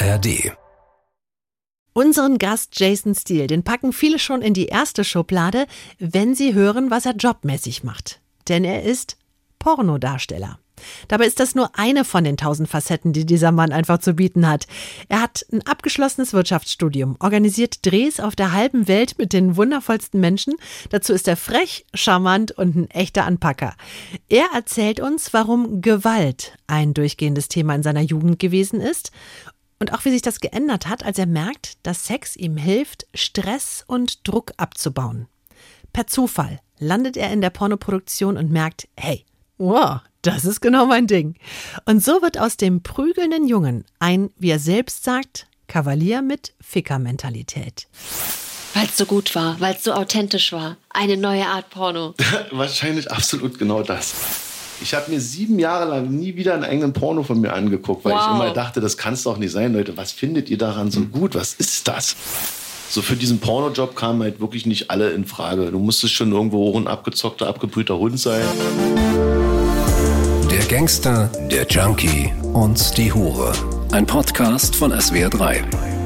ARD. Unseren Gast Jason Steele, den packen viele schon in die erste Schublade, wenn sie hören, was er jobmäßig macht. Denn er ist Pornodarsteller. Dabei ist das nur eine von den tausend Facetten, die dieser Mann einfach zu bieten hat. Er hat ein abgeschlossenes Wirtschaftsstudium, organisiert Drehs auf der halben Welt mit den wundervollsten Menschen. Dazu ist er frech, charmant und ein echter Anpacker. Er erzählt uns, warum Gewalt ein durchgehendes Thema in seiner Jugend gewesen ist und auch wie sich das geändert hat, als er merkt, dass Sex ihm hilft, Stress und Druck abzubauen. Per Zufall landet er in der Pornoproduktion und merkt, hey, wow, das ist genau mein Ding. Und so wird aus dem prügelnden Jungen ein, wie er selbst sagt, Kavalier mit Ficker-Mentalität. Weil es so gut war, weil es so authentisch war. Eine neue Art Porno. Wahrscheinlich absolut genau das. Ich habe mir sieben Jahre lang nie wieder einen eigenen Porno von mir angeguckt, weil wow. ich immer dachte, das kann es doch nicht sein, Leute. Was findet ihr daran so gut? Was ist das? So für diesen Pornojob kamen halt wirklich nicht alle in Frage. Du musstest schon irgendwo ein abgezockter, abgebrühter Hund sein. Der Gangster, der Junkie und die Hure. Ein Podcast von SWR3.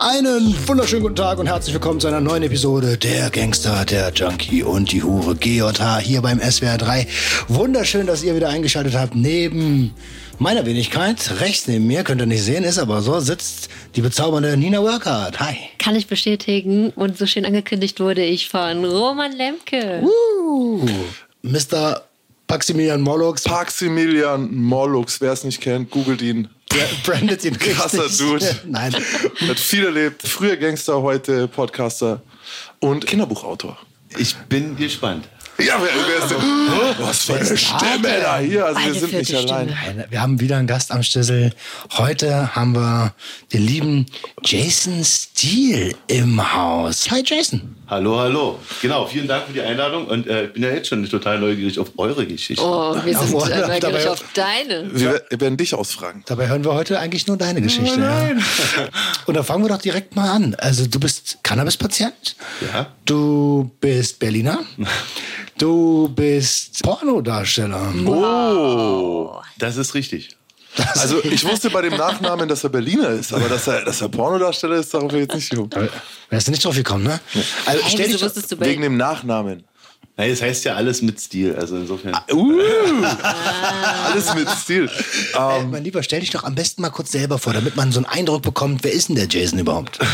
Einen wunderschönen guten Tag und herzlich willkommen zu einer neuen Episode der Gangster, der Junkie und die Hure G&H hier beim SWR3. Wunderschön, dass ihr wieder eingeschaltet habt. Neben meiner Wenigkeit, rechts neben mir, könnt ihr nicht sehen, ist aber so, sitzt die bezaubernde Nina Workhardt. Hi. Kann ich bestätigen und so schön angekündigt wurde ich von Roman Lemke. Uh, Mr. Maximilian Mollux. Maximilian Mollux, wer es nicht kennt, googelt ihn. Der brandet ihn richtig. Krasser Dude. Nein. Hat viel erlebt. Früher Gangster, heute Podcaster und Kinderbuchautor. Ich bin gespannt. Ja, wer, wer ist denn? Was für eine Stimme da hier. Also wir sind nicht allein. Wir haben wieder einen Gast am Schlüssel. Heute haben wir den lieben Jason Steele im Haus. Hi Jason. Hallo, hallo. Genau, vielen Dank für die Einladung und äh, ich bin ja jetzt schon total neugierig auf eure Geschichte. Oh, wir sind Ja, äh, neugierig dabei- auf deine. Wir werden dich ausfragen. Dabei hören wir heute eigentlich nur deine Geschichte. Ja. Und da fangen wir doch direkt mal an. Also du bist Cannabis-Patient. Ja. Du bist Berliner. Du bist Pornodarsteller. Oh, das ist richtig. Also ich wusste bei dem Nachnamen, dass er Berliner ist, aber dass er, dass er Pornodarsteller ist, darauf bin ich jetzt nicht gekommen. Wärst du nicht drauf gekommen, ne? Also, Hey, stell wieso dich, wusstest du bei Wegen dem Nachnamen. Nein, es heißt ja alles mit Stil, also insofern. Uh, alles mit Stil. äh, Ähm, mein Lieber, stell dich doch am besten mal kurz selber vor, damit man so einen Eindruck bekommt, wer ist denn der Jason überhaupt?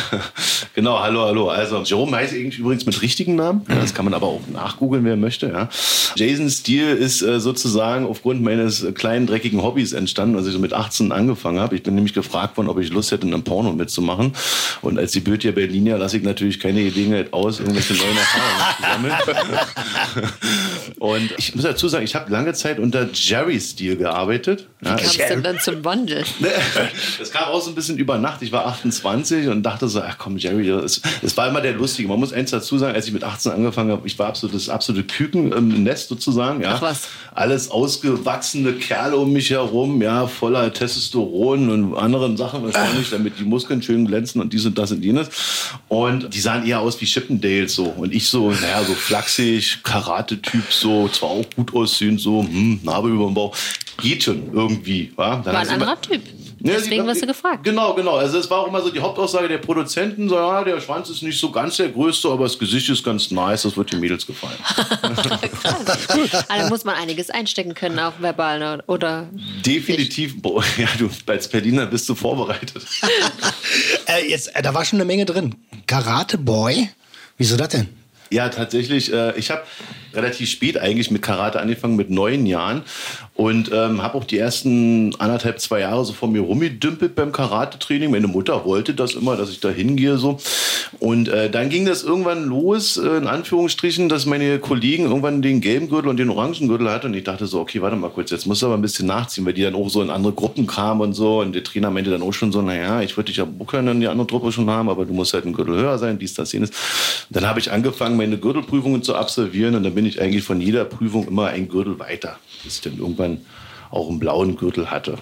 Genau, hallo, hallo. Also, Jerome heißt eigentlich übrigens mit richtigen Namen. Ja, das kann man aber auch nachgoogeln, wer möchte. Ja. Jason Steele ist äh, sozusagen aufgrund meines kleinen, dreckigen Hobbys entstanden, als ich so mit 18 angefangen habe. Ich bin nämlich gefragt worden, ob ich Lust hätte, in einem Porno mitzumachen. Und als die Böte Berliner lasse ich natürlich keine Gelegenheit aus, irgendwelche neuen Erfahrungen zu sammeln. Und ich muss dazu sagen, ich habe lange Zeit unter Jerry Steele gearbeitet. Ja, Wie kamst du denn dann zum Bondel? das kam auch so ein bisschen über Nacht. Ich war 28 und dachte so, ach komm, Jerry, das, das war immer der Lustige. Man muss eins dazu sagen, als ich mit 18 angefangen habe, ich war das absolute Küken im Nest sozusagen. Ja. Ach was. Alles ausgewachsene Kerle um mich herum, ja, voller Testosteron und anderen Sachen wahrscheinlich, damit die Muskeln schön glänzen und dies und das und jenes. Und die sahen eher aus wie Chippendales so. Und ich so, naja, so flachsig, Karate-Typ, so, zwar auch gut aussehend, so, hm, Narbe über dem Bauch. Geht schon irgendwie. Wa? Dann War ein anderer Typ. ja, Deswegen sie- wirst du gefragt. Genau, genau. Also es war auch immer so die Hauptaussage der Produzenten, so ja, der Schwanz ist nicht so ganz der größte, aber das Gesicht ist ganz nice, das wird den Mädels gefallen. Also da muss man einiges einstecken können, auch verbal ne? oder Definitiv, boah, ja, du als Berliner bist du vorbereitet. Äh, jetzt, äh, da war schon eine Menge drin. Karate Boy? Wieso das denn? Ja, tatsächlich. Äh, ich habe relativ spät eigentlich mit Karate angefangen, mit neun Jahren. Und ähm, habe auch die ersten anderthalb, zwei Jahre so vor mir rumgedümpelt beim Karate-Training. Meine Mutter wollte das immer, dass ich da hingehe. So. Und äh, dann ging das irgendwann los, äh, in Anführungsstrichen, dass meine Kollegen irgendwann den gelben Gürtel und den orangen Gürtel hatten. Und ich dachte so, okay, warte mal kurz, jetzt musst du aber ein bisschen nachziehen, weil die dann auch so in andere Gruppen kamen und so. Und der Trainer meinte dann auch schon so, naja, ich würde dich ja können die andere Truppe schon haben, aber du musst halt einen Gürtel höher sein, dies, das, jenes. Dann habe ich angefangen, meine Gürtelprüfungen zu absolvieren und dann bin ich eigentlich von jeder Prüfung immer ein Gürtel weiter, bis dann irgendwann auch einen blauen Gürtel hatte.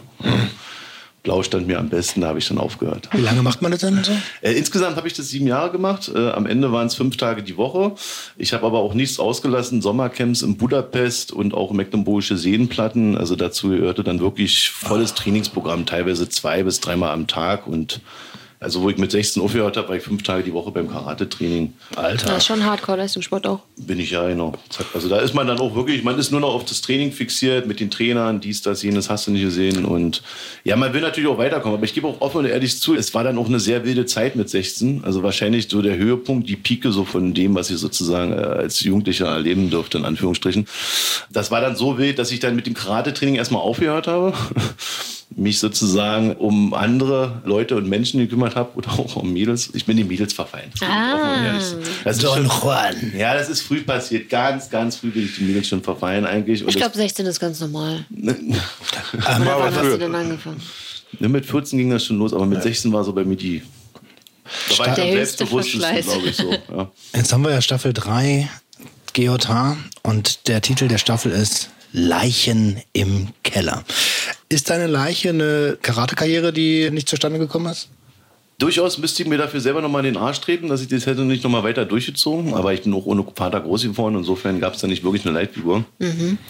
Blau stand mir am besten, da habe ich dann aufgehört. Wie lange macht man das denn so? Äh, insgesamt habe ich das sieben Jahre gemacht. Äh, am Ende waren es fünf Tage die Woche. Ich habe aber auch nichts ausgelassen. Sommercamps in Budapest und auch mecklenburgische Seenplatten. Also dazu gehörte dann wirklich volles Trainingsprogramm, teilweise zwei bis dreimal am Tag und also wo ich mit 16 aufgehört habe, war ich fünf Tage die Woche beim Karate-Training. Alter. Das ist schon Hardcore-Leistungssport auch. Bin ich ja, genau. Zack. Also da ist man dann auch wirklich, man ist nur noch auf das Training fixiert mit den Trainern, dies, das, jenes, hast du nicht gesehen. Und ja, man will natürlich auch weiterkommen. Aber ich gebe auch offen und ehrlich zu, es war dann auch eine sehr wilde Zeit mit 16. Also wahrscheinlich so der Höhepunkt, die Pike so von dem, was ich sozusagen äh, als Jugendlicher erleben durfte, in Anführungsstrichen. Das war dann so wild, dass ich dann mit dem Karate-Training erstmal aufgehört habe. Mich sozusagen um andere Leute und Menschen gekümmert habe oder auch um Mädels. Ich bin die Mädels verfallen. Ah. Das Don schon, Juan. ja, das ist früh passiert. Ganz, ganz früh bin ich die Mädels schon verfallen eigentlich. Und Ich glaube, 16 ist ganz normal. aber wann hast du denn angefangen? ne, mit 14 ging das schon los, aber mit 16 war so bei mir die. Da war ich Der am selbstbewusstesten, glaube ich so. Ja. Jetzt haben wir ja Staffel 3 GJH und der Titel der Staffel ist Leichen im Keller. Ist deine Leiche eine Karatekarriere, die nicht zustande gekommen ist? Durchaus müsste ich mir dafür selber nochmal in den Arsch treten, dass ich das hätte nicht nochmal weiter durchgezogen. Aber ich bin auch ohne Vater groß geworden. Insofern gab es da nicht wirklich eine Leitfigur.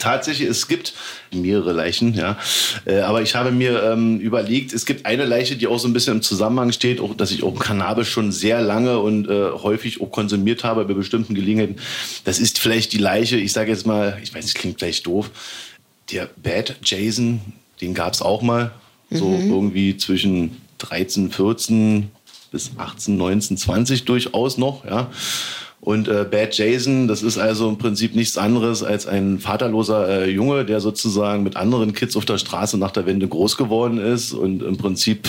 Tatsächlich, es gibt mehrere Leichen, ja. Äh, aber ich habe mir ähm, überlegt, es gibt eine Leiche, die auch so ein bisschen im Zusammenhang steht, auch, dass ich auch Cannabis schon sehr lange und äh, häufig auch konsumiert habe bei bestimmten Gelegenheiten. Das ist vielleicht die Leiche, ich sage jetzt mal, ich weiß, es klingt gleich doof, der Bad Jason, den gab es auch mal. So irgendwie zwischen 13, 14 bis 18, 19, 20 durchaus noch, ja. Und äh, Bad Jason, das ist also im Prinzip nichts anderes als ein vaterloser äh, Junge, der sozusagen mit anderen Kids auf der Straße nach der Wende groß geworden ist und im Prinzip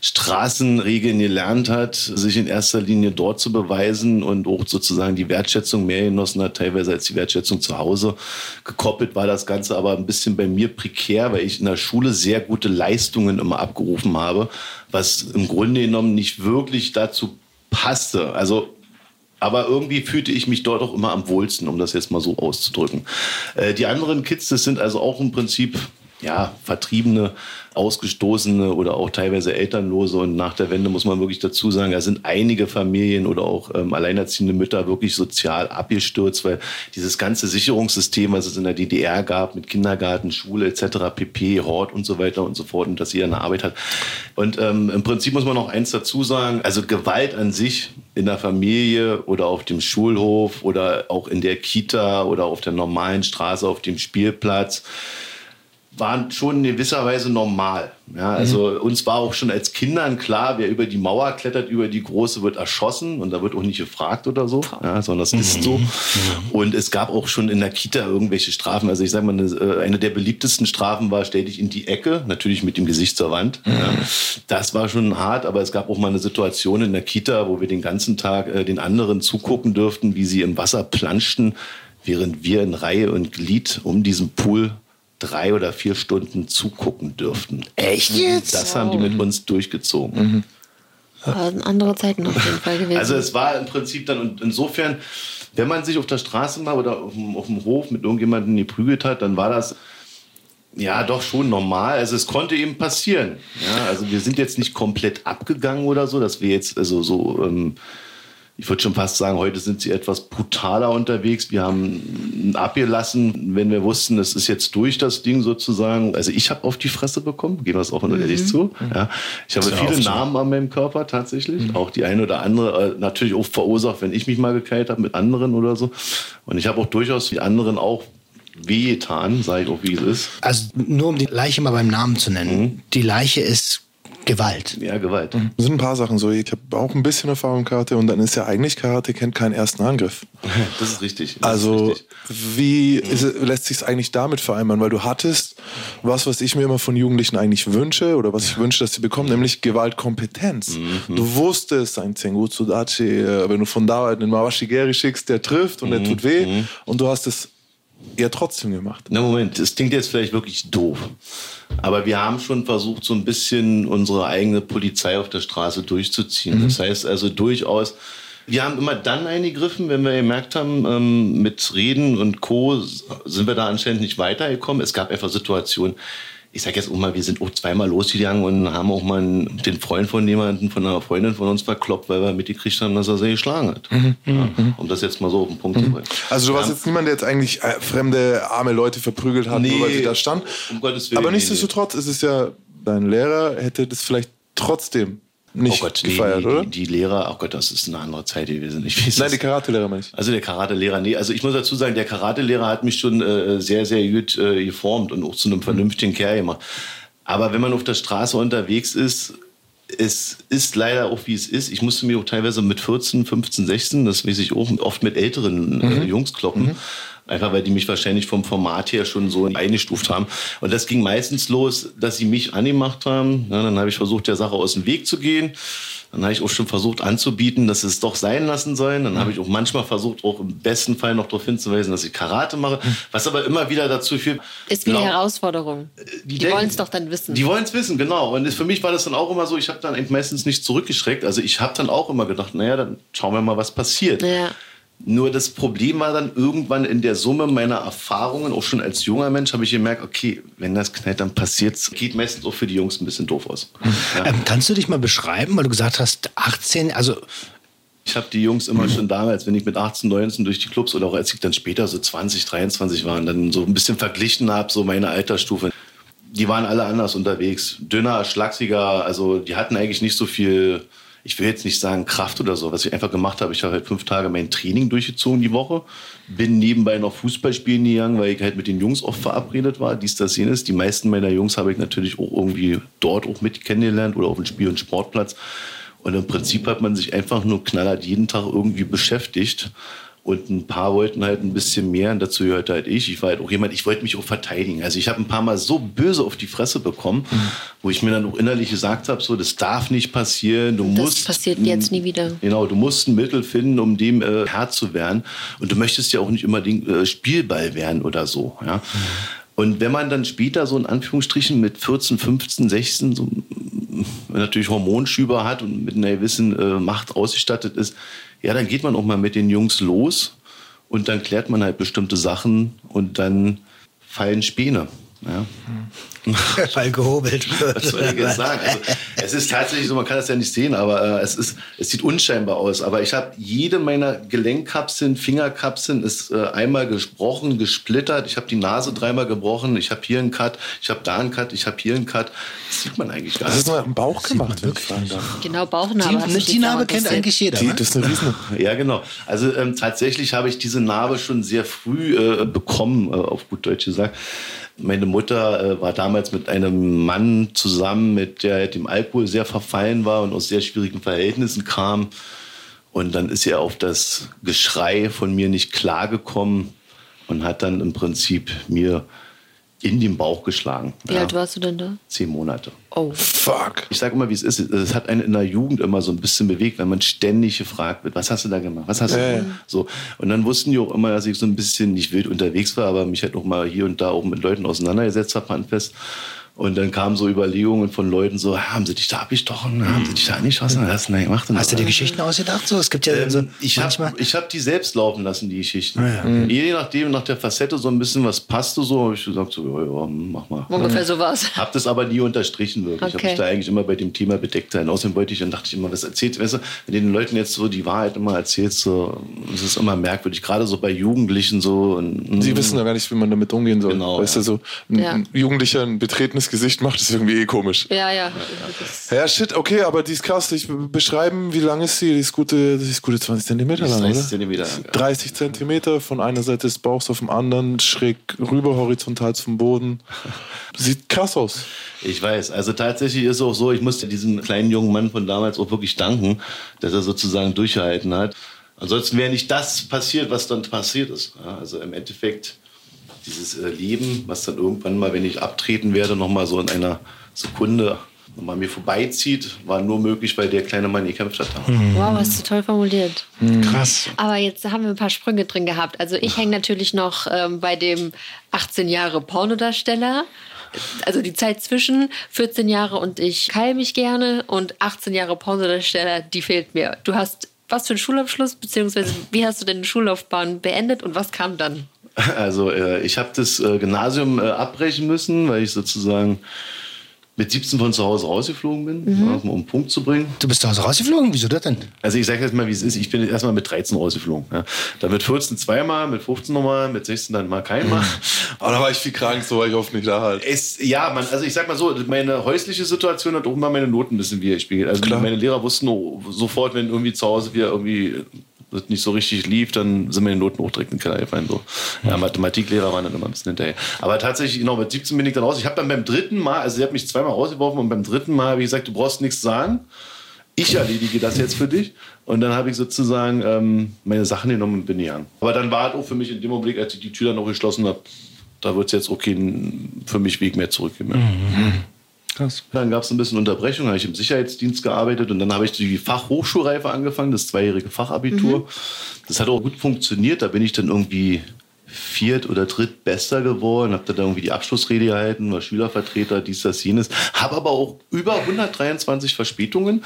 Straßenregeln gelernt hat, sich in erster Linie dort zu beweisen und auch sozusagen die Wertschätzung mehr genossen hat, teilweise als die Wertschätzung zu Hause. Gekoppelt war das Ganze aber ein bisschen bei mir prekär, weil ich in der Schule sehr gute Leistungen immer abgerufen habe, was im Grunde genommen nicht wirklich dazu passte. Also aber irgendwie fühlte ich mich dort auch immer am wohlsten, um das jetzt mal so auszudrücken. Äh, die anderen Kids, das sind also auch im Prinzip ja, Vertriebene, Ausgestoßene oder auch teilweise Elternlose. Und nach der Wende muss man wirklich dazu sagen, da sind einige Familien oder auch ähm, alleinerziehende Mütter wirklich sozial abgestürzt, weil dieses ganze Sicherungssystem, was es in der DDR gab, mit Kindergarten, Schule etc., PP, Hort und so weiter und so fort, und dass jeder eine Arbeit hat. Und ähm, im Prinzip muss man noch eins dazu sagen, also Gewalt an sich in der Familie oder auf dem Schulhof oder auch in der Kita oder auf der normalen Straße, auf dem Spielplatz, waren schon in gewisser Weise normal. Ja, also uns war auch schon als Kindern klar, wer über die Mauer klettert, über die große, wird erschossen und da wird auch nicht gefragt oder so, ja, sondern das ist so. Und es gab auch schon in der Kita irgendwelche Strafen. Also ich sage mal, eine, äh, eine der beliebtesten Strafen war, stell dich in die Ecke, natürlich mit dem Gesicht zur Wand. Ja. Das war schon hart, aber es gab auch mal eine Situation in der Kita, wo wir den ganzen Tag äh, den anderen zugucken dürften, wie sie im Wasser planschten, während wir in Reihe und Glied um diesen Pool drei oder vier Stunden zugucken dürften. Echt jetzt? Das haben die mit uns durchgezogen. Aber sind andere Zeiten auf jeden Fall gewesen. Also es war im Prinzip dann und insofern, wenn man sich auf der Straße mal oder auf dem, auf dem Hof mit irgendjemandem geprügelt hat, dann war das ja doch schon normal. Also es konnte eben passieren. Ja, also wir sind jetzt nicht komplett abgegangen oder so, dass wir jetzt also so ähm, ich würde schon fast sagen, heute sind sie etwas brutaler unterwegs. Wir haben abgelassen, wenn wir wussten, es ist jetzt durch das Ding sozusagen. Also ich habe auf die Fresse bekommen, gehen wir es offen und ehrlich zu. Ja. Ich habe viele. Namen an meinem Körper tatsächlich. Auch die eine oder andere äh, natürlich auch verursacht, wenn ich mich mal gekeilt habe mit anderen oder so. Und ich habe auch durchaus die anderen auch wehgetan, sage ich auch, wie es ist. Also nur um die Leiche mal beim Namen zu nennen. Die Leiche ist Gewalt. Ja, Gewalt. Es sind ein paar Sachen so. Ich habe auch ein bisschen Erfahrung mit Karate und dann ist ja eigentlich Karate kennt keinen ersten Angriff. Das ist richtig. Das Also ist richtig. wie ist, es- lässt sich eigentlich damit vereinbaren? Weil du hattest was, was ich mir immer von Jugendlichen eigentlich wünsche oder was ich wünsche, dass sie bekommen, nämlich Gewaltkompetenz. Du wusstest, ein Sengoku Dachi, äh, wenn du von da einen Mawashigeri schickst, der trifft und der tut weh und du hast es ja trotzdem gemacht. Na Moment, das klingt jetzt vielleicht wirklich doof. Aber wir haben schon versucht, so ein bisschen unsere eigene Polizei auf der Straße durchzuziehen. Das heißt also durchaus, wir haben immer dann eingegriffen, wenn wir gemerkt haben, ähm, mit Reden und Co. sind wir da anscheinend nicht weitergekommen. Es gab einfach Situationen, ich sag jetzt auch mal, wir sind auch zweimal losgegangen und haben auch mal den Freund von jemandem, von einer Freundin von uns verkloppt, weil wir mitgekriegt haben, dass er sie geschlagen hat. Ja, um das jetzt mal so auf den Punkt zu bringen. Also du warst jetzt niemand, der jetzt eigentlich äh, fremde, arme Leute verprügelt hat, nur weil sie da standen. um Gottes Willen. Aber nee, nichtsdestotrotz ist es ja, dein Lehrer hätte das vielleicht trotzdem nicht oh Gott, gefeiert, nee, oder? Die, die Lehrer, oh Gott, das ist eine andere Zeit gewesen. Ich weiß Nein, die Karatelehrer ich. Also der Karatelehrer, nee, also ich muss dazu sagen, der Karatelehrer hat mich schon äh, sehr, sehr gut äh, geformt und auch zu einem vernünftigen Kerl gemacht. Aber wenn man auf der Straße unterwegs ist, es ist leider auch wie es ist. Ich musste mir auch teilweise mit 14, 15, 16, das weiß ich auch, oft mit älteren äh, Jungs kloppen. Einfach weil die mich wahrscheinlich vom Format her schon so eingestuft haben. Und das ging meistens los, dass sie mich angemacht haben. Ja, dann habe ich versucht, der Sache aus dem Weg zu gehen. Dann habe ich auch schon versucht anzubieten, dass es doch sein lassen sollen. Dann habe ich auch manchmal versucht, auch im besten Fall noch darauf hinzuweisen, dass ich Karate mache. Was aber immer wieder dazu führt. Ist wie eine Glaub- Herausforderung. Die, denken- wollen es doch dann wissen. Die wollen es wissen, genau. Und für mich war das dann auch immer so, ich habe dann meistens nicht zurückgeschreckt. Also ich habe dann auch immer gedacht, naja, dann schauen wir mal, was passiert. ja. Nur das Problem war dann irgendwann in der Summe meiner Erfahrungen, auch schon als junger Mensch, habe ich gemerkt, okay, wenn das knallt, dann passiert's. Geht meistens auch für die Jungs ein bisschen doof aus. Ja. Ähm, kannst du dich mal beschreiben, weil du gesagt hast, 18, also Ich habe die Jungs immer schon damals, wenn ich mit 18, 19 durch die Clubs oder auch als ich dann später so 20, 23 war und dann so ein bisschen verglichen habe, so meine Altersstufe. Die waren alle anders unterwegs. Dünner, schlachsiger, also die hatten eigentlich nicht so viel, ich will jetzt nicht sagen Kraft oder so. Was ich einfach gemacht habe, ich habe halt fünf Tage mein Training durchgezogen die Woche, bin nebenbei noch Fußball spielen gegangen, weil ich halt mit den Jungs oft verabredet war, dies, das, jenes. Die meisten meiner Jungs habe ich natürlich auch irgendwie dort auch mit kennengelernt oder auf dem Spiel- und Sportplatz. Und im Prinzip hat man sich einfach nur knallhart jeden Tag irgendwie beschäftigt. Und ein paar wollten halt ein bisschen mehr und dazu gehörte halt ich. Ich war halt auch jemand, ich wollte mich auch verteidigen. Also ich habe ein paar Mal so böse auf die Fresse bekommen, wo ich mir dann auch innerlich gesagt habe, so, das darf nicht passieren. Du Das musst, passiert jetzt nie wieder. Genau, du musst ein Mittel finden, um dem äh, Herr zu werden. Und du möchtest ja auch nicht unbedingt äh, Spielball werden oder so. Ja? Und wenn man dann später so in Anführungsstrichen mit 14, 15, 16 so mm, natürlich Hormonschüber hat und mit einer gewissen äh, Macht ausgestattet ist, ja, dann geht man auch mal mit den Jungs los und dann klärt man halt bestimmte Sachen und dann fallen Späne. Ja. weil gehobelt wird. Was soll ich jetzt sagen? Also, es ist tatsächlich so, man kann das ja nicht sehen, aber äh, es, ist, es sieht unscheinbar aus. Aber ich habe jede meiner Gelenkkapseln, Fingerkapseln ist äh, einmal gesprochen, gesplittert. Ich habe die Nase dreimal gebrochen. Ich habe hier einen Cut, ich habe da einen Cut, ich habe hier einen Cut. Das sieht man eigentlich gar Das ist nicht. nur am Bauch gemacht, wenn ich fragen darf. Genau, Bauchnarbe. Die, die Narbe kennt eigentlich jeder. Die, ne? das ist eine Riesen. Ja, genau. Also ähm, tatsächlich habe ich diese Narbe schon sehr früh äh, bekommen, äh, auf gut Deutsch gesagt. Meine Mutter äh, war damals mit einem Mann zusammen, mit der dem Alkohol sehr verfallen war und aus sehr schwierigen Verhältnissen kam. Und dann ist er auf das Geschrei von mir nicht klargekommen und hat dann im Prinzip mir in den Bauch geschlagen. Wie alt warst du denn da? Zehn Monate. Oh. Fuck. Ich sage immer, wie es ist. Es hat einen in der Jugend immer so ein bisschen bewegt, weil man ständig gefragt wird, was hast du da gemacht? Was hast du Ja, da ja. gemacht? So. Und dann wussten die auch immer, dass ich so ein bisschen nicht wild unterwegs war, aber mich halt auch mal hier und da auch mit Leuten auseinandergesetzt habe, handfest. Und dann kamen so Überlegungen von Leuten so, haben sie dich da abgestochen? Haben sie dich da angeschossen? Was hast du denn gemacht? Hast du so. dir Geschichten ausgedacht? So, es gibt ja so Ähm, ich manchmal. habe ich hab die selbst laufen lassen, die Geschichten. Ah, ja. Mhm. Je nachdem, nach der Facette so ein bisschen, was passte so, habe ich gesagt, so, ja, ja, mach mal. Ungefähr so war's. Hab das aber nie unterstrichen wirklich. Ich Okay. habe mich da eigentlich immer bei dem Thema bedeckt sein. Außerdem wollte ich, dann dachte ich immer, was erzählt, weißt du, wenn du den Leuten jetzt so die Wahrheit immer erzählst, so, das ist immer merkwürdig. Gerade so bei Jugendlichen so. Und, Sie wissen ja gar nicht, wie man damit umgehen soll. Genau, weißt ja. du, so ein Ja. ein Jugendlicher ein betretenes Gesicht macht, ist irgendwie eh komisch. Ja, ja. Ja, shit, okay, aber die ist krass. Ich beschreiben, wie lang ist sie? Die ist gute, die ist gute 20 Zentimeter lang, 30 oder? Zentimeter lang. 30 Zentimeter von einer Seite des Bauchs auf dem anderen, schräg rüber, horizontal zum Boden. Sieht krass aus. Ich weiß. Also tatsächlich ist es auch so, ich musste diesem kleinen jungen Mann von damals auch wirklich danken, dass er sozusagen durchgehalten hat. Ansonsten wäre nicht das passiert, was dann passiert ist. Also im Endeffekt dieses äh, Leben, was dann irgendwann mal, wenn ich abtreten werde, nochmal so in einer Sekunde nochmal mir vorbeizieht, war nur möglich, weil der kleine Mann gekämpft hat. Wow, hast du toll formuliert. Krass. Aber jetzt haben wir ein paar Sprünge drin gehabt. Also ich hänge natürlich noch ähm, bei dem 18 Jahre Pornodarsteller. Also die Zeit zwischen 14 Jahre und ich keil mich gerne und 18 Jahre Pornodarsteller, die fehlt mir. Du hast was für einen Schulabschluss, beziehungsweise wie hast du deine Schullaufbahn beendet und was kam dann? Also äh, ich habe das äh, Gymnasium äh, abbrechen müssen, weil ich sozusagen mit 17 von zu Hause rausgeflogen bin, Mhm. ja, um einen Punkt zu bringen. Du bist zu Hause rausgeflogen? Wieso das denn? Also ich sage jetzt mal, wie es ist. Ich bin erstmal mit 13 rausgeflogen. Ja. Dann mit 14 zweimal, mit 15 nochmal, mit 16 dann mal keinmal. Aber da war ich viel krank, so war ich oft nicht da halt. Es, ja, man, also ich sag mal so, meine häusliche Situation hat auch immer meine Noten ein bisschen widerspiegelt. Also Klar. meine Lehrer wussten sofort, wenn irgendwie zu Hause wieder irgendwie das nicht so richtig lief, dann sind meine Noten auch direkt in den Keller gefallen. So. Ja, Mathematiklehrer waren dann immer ein bisschen hinterher. Aber tatsächlich, genau, mit 17 bin ich dann raus. Ich habe dann beim dritten Mal, also sie hat mich zweimal rausgeworfen und beim dritten Mal habe ich gesagt, du brauchst nichts sagen. Ich erledige das jetzt für dich. Und dann habe ich sozusagen ähm, meine Sachen genommen und bin gegangen. Aber dann war halt auch für mich in dem Augenblick, als ich die Tür dann noch geschlossen habe, da wird es jetzt auch keinen für mich Weg mehr zurückgeben. Krass. Dann gab es ein bisschen Unterbrechung, habe ich im Sicherheitsdienst gearbeitet und dann habe ich die Fachhochschulreife angefangen, das zweijährige Fachabitur. Das hat auch gut funktioniert, da bin ich dann irgendwie viert oder drittbester geworden, habe dann irgendwie die Abschlussrede gehalten, war Schülervertreter, dies, das, jenes, habe aber auch über 123 Verspätungen.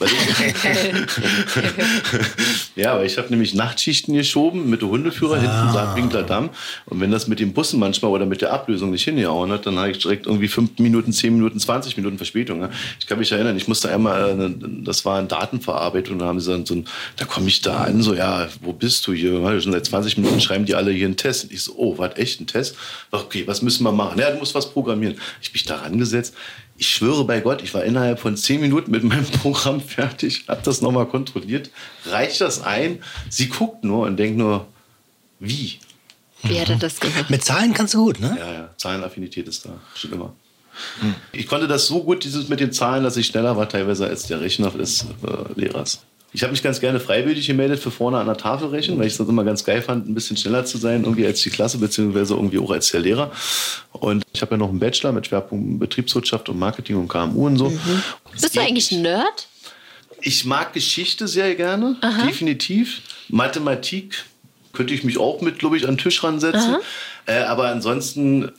Ja, aber ich habe nämlich Nachtschichten geschoben mit dem Hundeführer hinten Saarbrücker Damm und wenn das mit den Bussen manchmal oder mit der Ablösung nicht hingehauen hat, dann habe ich direkt irgendwie fünf Minuten, zehn Minuten, 20 Minuten Verspätung. ne? Ich kann mich erinnern, ich musste einmal, äh, ne- das war eine Datenverarbeitung, da haben sie dann so ein, da komme ich da an, so, ja, wo bist du hier? Schon seit 20 Minuten schreiben die alle hier einen Test. Und ich so, oh, was, echt ein Test? Okay, was müssen wir machen? Ja, du musst was programmieren. Ich mich da rangesetzt. Ich schwöre bei Gott, ich war innerhalb von 10 Minuten mit meinem Programm fertig, habe das nochmal kontrolliert, reicht das ein. Sie guckt nur und denkt nur, wie? Wie hat er das gemacht? Mit Zahlen kannst du gut, ne? Ja, ja, Zahlenaffinität ist da, schon immer. Ich konnte das so gut, dieses mit den Zahlen, dass ich schneller war teilweise als der Rechner des äh, Lehrers. Ich habe mich ganz gerne freiwillig gemeldet für vorne an der Tafel rechnen, weil ich das immer ganz geil fand, ein bisschen schneller zu sein, irgendwie als die Klasse, beziehungsweise irgendwie auch als der Lehrer. Und ich habe ja noch einen Bachelor mit Schwerpunkt Betriebswirtschaft und Marketing und KMU und so. Es Bist du eigentlich ein Nerd? ich mag Geschichte sehr gerne, definitiv. Mathematik könnte ich mich auch mit, glaube ich, an den Tisch ransetzen. Äh, aber ansonsten,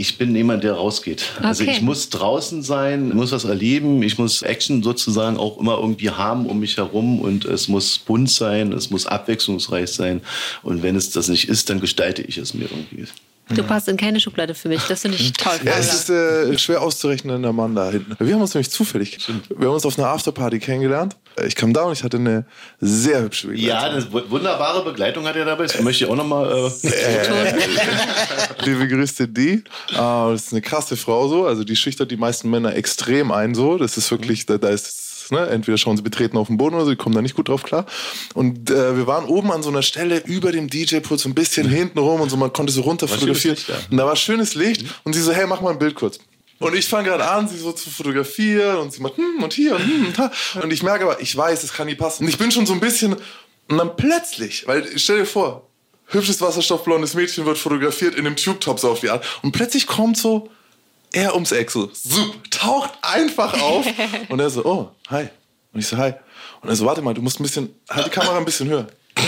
ich bin jemand, der rausgeht. Also Okay. ich muss draußen sein, muss was erleben, ich muss Action sozusagen auch immer irgendwie haben um mich herum und es muss bunt sein, es muss abwechslungsreich sein. Und wenn es das nicht ist, dann gestalte ich es mir irgendwie. Du passt in keine Schublade für mich. Das finde ich toll. Ja, es ist äh, schwer auszurechnen, der Mann da hinten. Wir haben uns nämlich zufällig, wir haben uns auf einer Afterparty kennengelernt. Ich kam da und ich hatte eine sehr hübsche Begleitung. Ja, eine wu- wunderbare Begleitung hat er dabei. Das möchte ich auch nochmal. Äh, Liebe Grüße die. Ah, das ist eine krasse Frau so. Also die schüchtert die meisten Männer extrem ein so. Das ist wirklich, da, da ist, ne, entweder schauen sie betreten auf den Boden oder sie kommen da nicht gut drauf klar. Und äh, wir waren oben an so einer Stelle über dem DJ-Pult, so ein bisschen hinten rum und so, man konnte so runter fotografieren. ja. Und da war schönes Licht und sie so, hey, mach mal ein Bild kurz. Und ich fange gerade an, sie so zu fotografieren und sie macht, hm, und hier und hm, und da. Und ich merke aber, ich weiß, es kann nie passen. Und ich bin schon so ein bisschen, und dann plötzlich, weil stell dir vor, hübsches wasserstoffblondes Mädchen wird fotografiert in einem Tube-Top so auf die Art. Und plötzlich kommt so er ums Eck so, zup, taucht einfach auf. und er so, oh, hi. Und ich so, hi. Und er so, warte mal, du musst ein bisschen, halt die Kamera ein bisschen höher.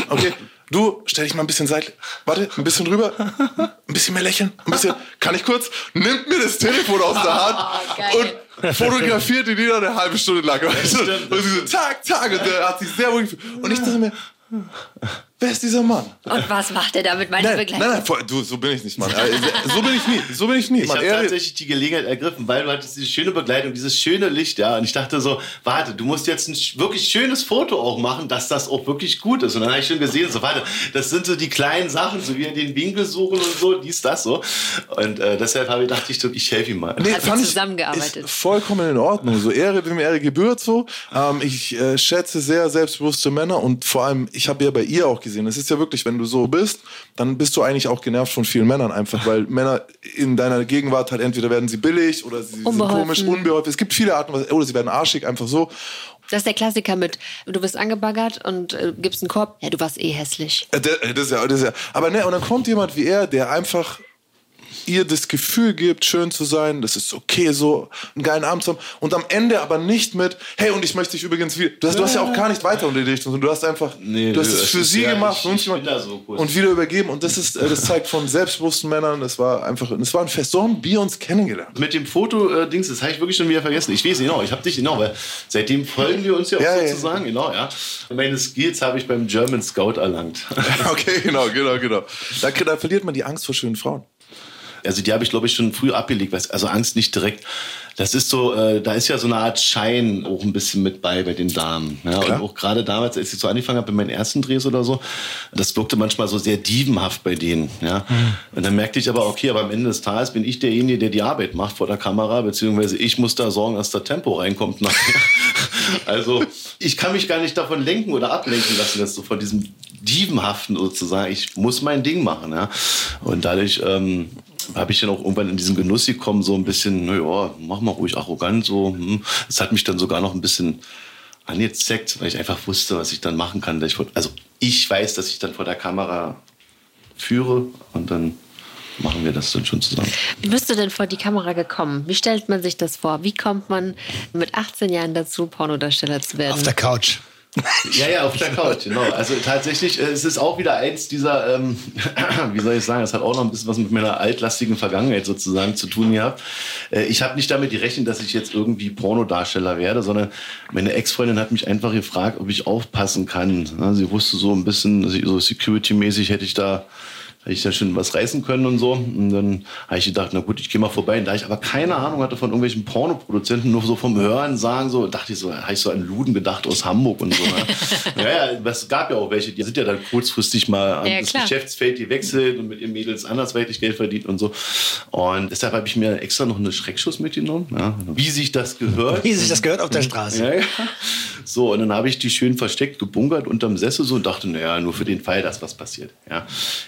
Okay, du, stell dich mal ein bisschen seitlich. Warte, ein bisschen rüber. Ein bisschen mehr lächeln. Ein bisschen, kann ich kurz? Nimmt mir das Telefon aus der Hand geil. und fotografiert ihn wieder eine halbe Stunde lang. Weißt du? Und sie so, zack, zack. Und der hat sich sehr ruhig gefühlt. Und ich dachte mir, wer ist dieser Mann? Und was macht er da mit meiner Nein, Begleitung? nein, nein, voll- du, so bin ich nicht, Mann. Also, So bin ich nie. So bin ich nie. Ich habe Er- tatsächlich die Gelegenheit ergriffen, weil du hattest diese schöne Begleitung, dieses schöne Licht, ja. Und ich dachte so, warte, du musst jetzt ein wirklich schönes Foto auch machen, dass das auch wirklich gut ist. Und dann habe ich schon gesehen, so, warte, das sind so die kleinen Sachen, so wie in den Winkel suchen und so, dies, das so. Und äh, deshalb habe ich dachte ich, so, ich helfe ihm mal. Nee, Hat fand ich- zusammengearbeitet? Ist vollkommen in Ordnung. So Ehre, wem Ehre gebührt so. Ähm, ich äh, schätze sehr selbstbewusste Männer und vor allem, ich habe ja bei ihr auch gesehen, es ist ja wirklich, wenn du so bist, dann bist du eigentlich auch genervt von vielen Männern einfach, weil Männer in deiner Gegenwart halt entweder werden sie billig oder sie Unbeholfen. sind komisch, unbeholfen. Es gibt viele Arten, oder sie werden arschig, einfach so. Das ist der Klassiker mit, du bist angebaggert und äh, gibst einen Korb. Ja, du warst eh hässlich. Äh, äh, Das ist ja, das ist ja. Aber ne, und dann kommt jemand wie er, der einfach ihr das Gefühl gibt, schön zu sein, das ist okay, so einen geilen Abend zu haben. Und am Ende aber nicht mit, hey, und ich möchte dich übrigens wieder. Du hast, du hast ja auch gar nicht weiter unterrichtet, sondern du hast einfach, Nee, du hast es für sie ja- gemacht ich- und ich so und wieder übergeben. Und das ist, äh, das zeigt von selbstbewussten Männern, das war einfach, das war ein Fest. So haben wir uns kennengelernt. Mit dem Foto-Dings, das habe ich wirklich schon wieder vergessen. Ich weiß genau, ich habe dich genau, weil seitdem folgen wir uns ja, Ja, auch ja. sozusagen, genau, ja. Meine Skills habe ich beim German Scout erlangt. Okay, genau, genau, genau. Da, da verliert man die Angst vor schönen Frauen. Also die habe ich, glaube ich, schon früh abgelegt. Also Angst nicht direkt. Das ist so, äh, da ist ja so eine Art Schein auch ein bisschen mit bei bei den Damen. Ja? Und auch gerade damals, als ich so angefangen habe, in meinen ersten Drehs oder so, das wirkte manchmal so sehr dievenhaft bei denen. Ja? Und dann merkte ich aber, okay, aber am Ende des Tages bin ich derjenige, der die Arbeit macht vor der Kamera, beziehungsweise ich muss da sorgen, dass da Tempo reinkommt nachher. also ich kann mich gar nicht davon lenken oder ablenken lassen, dass so von diesem Dievenhaften sozusagen. Ich muss mein Ding machen. Ja? Und dadurch ähm, habe ich dann auch irgendwann in diesen Genuss gekommen, so ein bisschen, naja, mach mal ruhig arrogant. So. hm. Das hat mich dann sogar noch ein bisschen angezeckt, weil ich einfach wusste, was ich dann machen kann. Ich, also ich weiß, dass ich dann vor der Kamera führe und dann machen wir das dann schon zusammen. Wie bist du denn vor die Kamera gekommen? Wie stellt man sich das vor? Wie kommt man mit 18 Jahren dazu, Pornodarsteller zu werden? Auf der Couch. Ja, ja, auf der Couch, genau. Also tatsächlich, äh, es ist auch wieder eins dieser, ähm, wie soll ich sagen, es hat auch noch ein bisschen was mit meiner altlastigen Vergangenheit sozusagen zu tun gehabt. Äh, ich habe nicht damit gerechnet, dass ich jetzt irgendwie Pornodarsteller werde, sondern meine Ex-Freundin hat mich einfach gefragt, ob ich aufpassen kann. Sie wusste so ein bisschen, so Security-mäßig hätte ich da hätte ich da schon was reißen können und so. Und dann habe ich gedacht, na gut, ich gehe mal vorbei. Und da ich aber keine Ahnung hatte von irgendwelchen Pornoproduzenten, nur so vom Hören sagen, so dachte ich so, habe ich so an Luden gedacht aus Hamburg und so. Ne? ja, ja, es gab ja auch welche, die sind ja dann kurzfristig mal an Ja, das klar. Geschäftsfeld gewechselt und mit ihren Mädels andersweitig Geld verdient und so. Und deshalb habe ich mir extra noch eine Schreckschuss mitgenommen, ja, wie sich das gehört. Wie sich das gehört auf der Straße. Ja, ja. So, und dann habe ich die schön versteckt, gebunkert unterm Sessel so und dachte, naja, nur für den Fall, dass was passiert. Ja.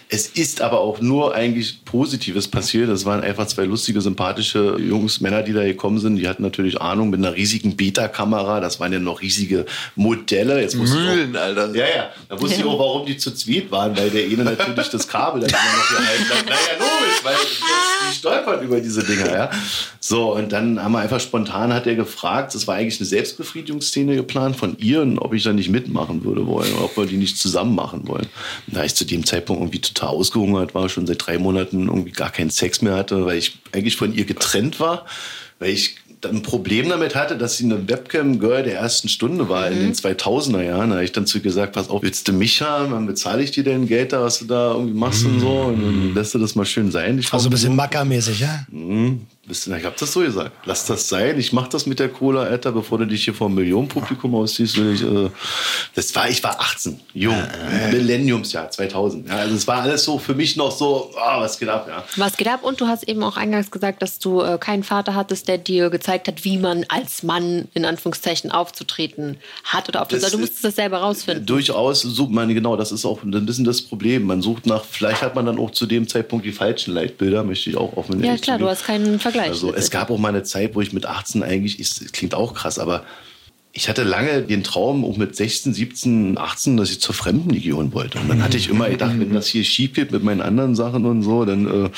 Es ist aber auch nur eigentlich Positives passiert. Das waren einfach zwei lustige, sympathische Jungs, Männer, die da gekommen sind. Die hatten natürlich Ahnung mit einer riesigen Beta-Kamera. Das waren ja noch riesige Modelle. Jetzt ich auch- Mühlen, Alter. ja, ja. Da wusste ich auch, warum die zu zweit waren, weil der eine natürlich das Kabel dann immer noch gehalten hat. Naja, logisch, weil die stolpern über diese Dinger, ja. So, und dann haben wir einfach spontan, hat er gefragt, das war eigentlich eine Selbstbefriedigungsszene geplant von ihr, und ob ich da nicht mitmachen würde wollen, oder ob wir die nicht zusammen machen wollen. Und da ich zu dem Zeitpunkt irgendwie total ausgehungert war, schon seit drei Monaten irgendwie gar keinen Sex mehr hatte, weil ich eigentlich von ihr getrennt war, weil ich dann ein Problem damit hatte, dass sie eine Webcam-Girl der ersten Stunde war in den 2000er Jahren. Da habe ich dann zu ihr gesagt, pass auf, willst du mich haben? Dann bezahle ich dir dein Geld da, was du da irgendwie machst und so. Und dann lässt du das mal schön sein. Ich Also ein bisschen Mackermäßig, ja? Du- Ich habe das so gesagt. Lass das sein. Ich mach das mit der Cola, Alter, bevor du dich hier vor einem Millionenpublikum ausziehst. Ich, äh, das war, ich war 18, jung, Millenniumsjahr 2000. Ja, also es war alles so für mich noch so, ah, was geht ab, ja. Was geht ab? Und du hast eben auch eingangs gesagt, dass du äh, keinen Vater hattest, der dir gezeigt hat, wie man als Mann in Anführungszeichen aufzutreten hat oder aufzutreten. Du musstest das selber rausfinden. Durchaus sucht man, genau, das ist auch ein bisschen das Problem. Man sucht nach, vielleicht hat man dann auch zu dem Zeitpunkt die falschen Leitbilder, möchte ich auch offen ja, klar, du hast keinen Vergleich. Also es gab auch mal eine Zeit, wo ich mit 18 eigentlich, es klingt auch krass, aber ich hatte lange den Traum, auch mit 16, 17, 18, dass ich zur Fremdenlegion wollte. Und dann hatte ich immer gedacht, wenn das hier schief geht mit meinen anderen Sachen und so, dann äh,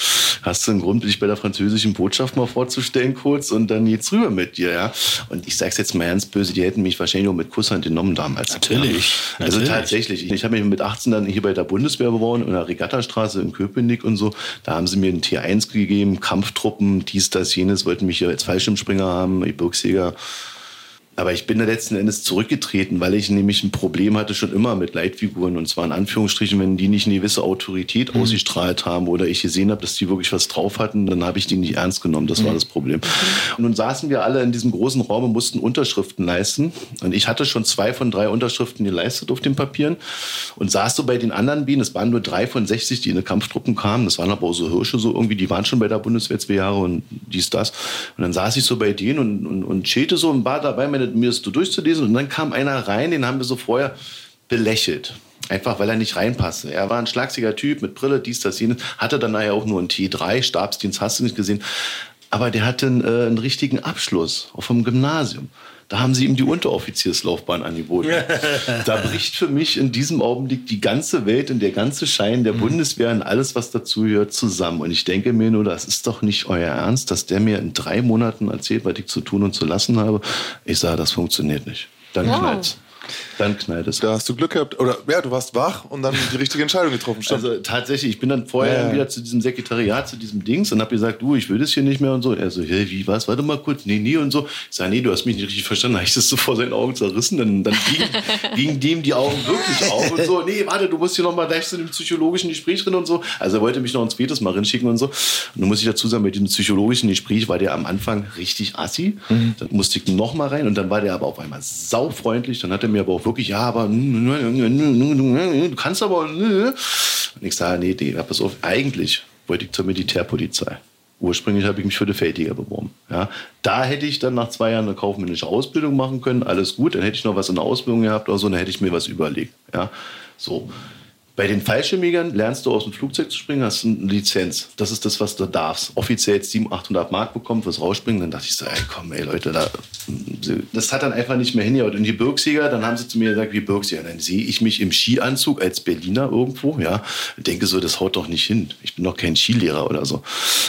hast du einen Grund, dich bei der französischen Botschaft mal vorzustellen kurz und dann geht's rüber mit dir, ja. Und ich sag's jetzt mal ganz böse, die hätten mich wahrscheinlich auch mit Kusshand genommen damals. Natürlich, Ja. Also natürlich. tatsächlich. Ich habe mich mit 18 dann hier bei der Bundeswehr beworben, in der Regattastraße in Köpenick und so. Da haben sie mir einen T1 gegeben, Kampftruppen, dies, das, jenes, wollten mich hier als Fallschirmspringer haben, Gebirgsjäger. Aber ich bin da letzten Endes zurückgetreten, weil ich nämlich ein Problem hatte schon immer mit Leitfiguren. Und zwar in Anführungsstrichen, wenn die nicht eine gewisse Autorität ausgestrahlt haben oder ich gesehen habe, dass die wirklich was drauf hatten, dann habe ich die nicht ernst genommen. Das war das Problem. Und nun saßen wir alle in diesem großen Raum und mussten Unterschriften leisten. Und ich hatte schon zwei von drei Unterschriften geleistet auf den Papieren und saß so bei den anderen Bienen. Es waren nur drei von 60, die in die Kampftruppen kamen. Das waren aber auch so Hirsche so irgendwie, die waren schon bei der Bundeswehr zwei Jahre und dies, das. Und dann saß ich so bei denen und, und, und chillte so und war dabei, meine, mir das so durchzulesen. Und dann kam einer rein, den haben wir so vorher belächelt. Einfach weil er nicht reinpasste. Er war ein schlagsiger Typ mit Brille, dies, das, jenes. Hatte dann nachher auch nur ein T3, Stabsdienst, hast du nicht gesehen. aber der hatte einen, äh, einen richtigen Abschluss vom Gymnasium. Da haben sie ihm die Unteroffizierslaufbahn angeboten. da bricht für mich in diesem Augenblick die ganze Welt und der ganze Schein der Bundeswehr und alles, was dazugehört, zusammen. Und ich denke mir nur, das ist doch nicht euer Ernst, dass der mir in drei Monaten erzählt, was ich zu tun und zu lassen habe. Ich sage, das funktioniert nicht. Dann Wow. knallt's. Dann knallt es. Da hast du Glück gehabt. Oder ja, du warst wach und dann die richtige Entscheidung getroffen. Stimmt. Also tatsächlich, ich bin dann vorher Ja, wieder zu diesem Sekretariat, zu diesem Dings und habe gesagt, du, ich will das hier nicht mehr und so. Er so, hey, wie, was? Warte mal kurz, nee, nee und so. Ich sage, nee, du hast mich nicht richtig verstanden. Habe ich das so vor seinen Augen zerrissen. Dann, dann gingen, gingen dem die Augen wirklich auf und so. Nee, warte, du musst hier noch mal gleich zu dem psychologischen Gespräch drin und so. Also er wollte mich noch ein zweites Mal rinschicken und so. Und nun muss ich dazu sagen, bei diesem psychologischen Gespräch war der am Anfang richtig assi. Dann musste ich noch mal rein und dann war der aber auf einmal saufreundlich. Dann hat er mir aber auch wirklich, ja, aber du kannst aber. Und ich sage, nee, nee, pass auf, eigentlich wollte ich zur Militärpolizei. Ursprünglich habe ich mich für die Feldjäger beworben. Ja, da hätte ich dann nach zwei Jahren eine kaufmännische Ausbildung machen können. Alles gut, dann hätte ich noch was in der Ausbildung gehabt oder so, dann hätte ich mir was überlegt. Ja, so. Bei den Fallschirmjägern lernst du aus dem Flugzeug zu springen, hast eine Lizenz. Das ist das, was du darfst. Offiziell jetzt 700, 800 Mark bekommen fürs Rausspringen. Dann dachte ich so, ey, komm, ey, Leute, da, das hat dann einfach nicht mehr hingehauen. Und die Birksjäger, dann haben sie zu mir gesagt, wie Birksjäger. Dann sehe ich mich im Skianzug als Berliner irgendwo, ja. Und denke so, das haut doch nicht hin. Ich bin doch kein Skilehrer oder so.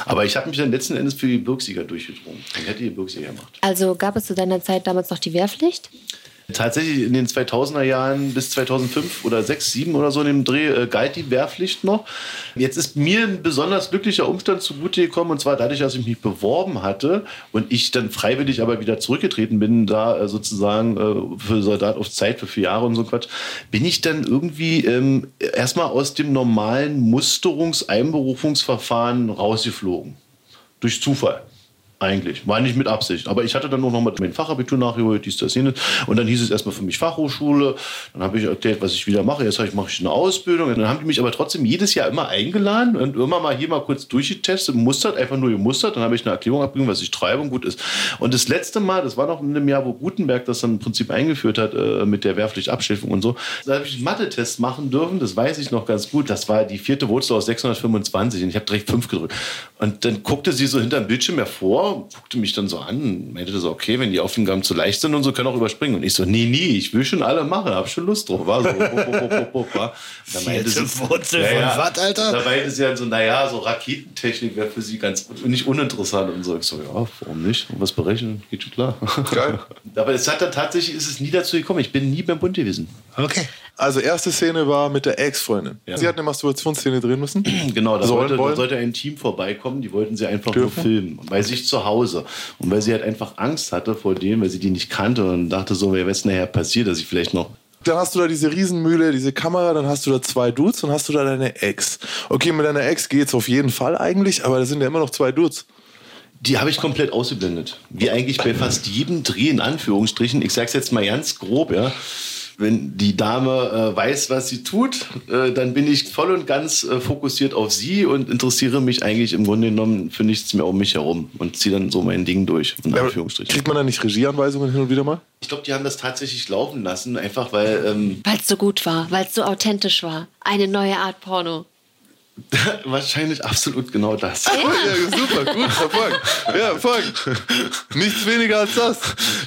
Aber ich habe mich dann letzten Endes für die Birksjäger durchgedrungen. Dann hätte die Birksjäger gemacht. Also gab es zu deiner Zeit damals noch die Wehrpflicht? Tatsächlich in den 2000er Jahren bis 2005 oder 6, 7 oder so in dem Dreh äh, galt die Wehrpflicht noch. Jetzt ist mir ein besonders glücklicher Umstand zugute gekommen und zwar dadurch, dass ich mich beworben hatte und ich dann freiwillig aber wieder zurückgetreten bin, da äh, sozusagen äh, für Soldat auf Zeit für vier Jahre und so Quatsch, bin ich dann irgendwie ähm, erstmal aus dem normalen Musterungs-Einberufungsverfahren rausgeflogen. Durch Zufall. Eigentlich. War nicht mit Absicht. Aber ich hatte dann noch mal mein Fachabitur nachgeholt, dies, das, jenes. Und dann hieß es erstmal für mich Fachhochschule. Dann habe ich erklärt, was ich wieder mache. Jetzt ich, mache ich eine Ausbildung. Und dann haben die mich aber trotzdem jedes Jahr immer eingeladen und immer mal hier mal kurz durchgetestet, mustert, einfach nur gemustert. Dann habe ich eine Erklärung abgegeben, was ich treibe und gut ist. Und das letzte Mal, das war noch in dem Jahr, wo Gutenberg das dann im Prinzip eingeführt hat äh, mit der Wehrpflichtabschiffung und so. Da habe ich einen Mathe-Test machen dürfen. Das weiß ich noch ganz gut. Das war die vierte Wurzel aus 625 und ich habe direkt fünf gedrückt. Und dann guckte sie so hinterm Bildschirm hervor, guckte mich dann so an und meinte so, okay, wenn die Aufgaben zu leicht sind und so, können auch überspringen. Und ich so, nee, nee, ich will schon alle machen, hab schon Lust drauf. War so. Da meinte sie- Wurzel von was, Alter? Da meinte sie dann so, naja, so Raketentechnik wäre für sie ganz nicht uninteressant und so. Ich so, ja, warum nicht? Und was berechnen? Geht schon klar. Geil. Aber es hat dann tatsächlich, ist es nie dazu gekommen. Ich bin nie beim Bund gewesen. Okay. Also erste Szene war mit der Ex-Freundin. Ja. Sie hat eine Masturbationsszene drehen müssen. Genau, da sollte, da sollte ein Team vorbeikommen, die wollten sie einfach Dürfen? nur filmen. Bei sich zu Hause. Und weil sie halt einfach Angst hatte vor dem, weil sie die nicht kannte und dachte so, wer weiß nachher passiert, dass ich vielleicht noch. Dann hast du da diese Riesenmühle, diese Kamera, dann hast du da zwei Dudes und hast du da deine Ex. Okay, mit deiner Ex geht's auf jeden Fall eigentlich, aber da sind ja immer noch zwei Dudes. Die habe ich komplett ausgeblendet. Wie eigentlich bei fast jedem Dreh in Anführungsstrichen. Ich sag's jetzt mal ganz grob, ja. Wenn die Dame äh, weiß, was sie tut, äh, dann bin ich voll und ganz äh, fokussiert auf sie und interessiere mich eigentlich im Grunde genommen für nichts mehr um mich herum und ziehe dann so mein Ding durch, in Anführungsstrichen. Kriegt man da nicht Regieanweisungen hin und wieder mal? Ich glaube, die haben das tatsächlich laufen lassen, einfach weil ähm, Weil es so gut war, weil es so authentisch war. Eine neue Art Porno. wahrscheinlich absolut genau das. Ja, super, gut, Erfolg. Ja, Erfolg. Nichts weniger als das.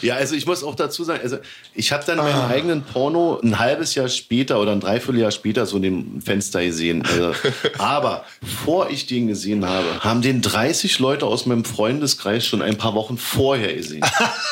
Ja, also ich muss auch dazu sagen, also ich habe dann meinen eigenen Porno ein halbes Jahr später oder ein Dreivierteljahr später so in dem Fenster gesehen. Also, aber bevor ich den gesehen habe, haben den 30 Leute aus meinem Freundeskreis schon ein paar Wochen vorher gesehen.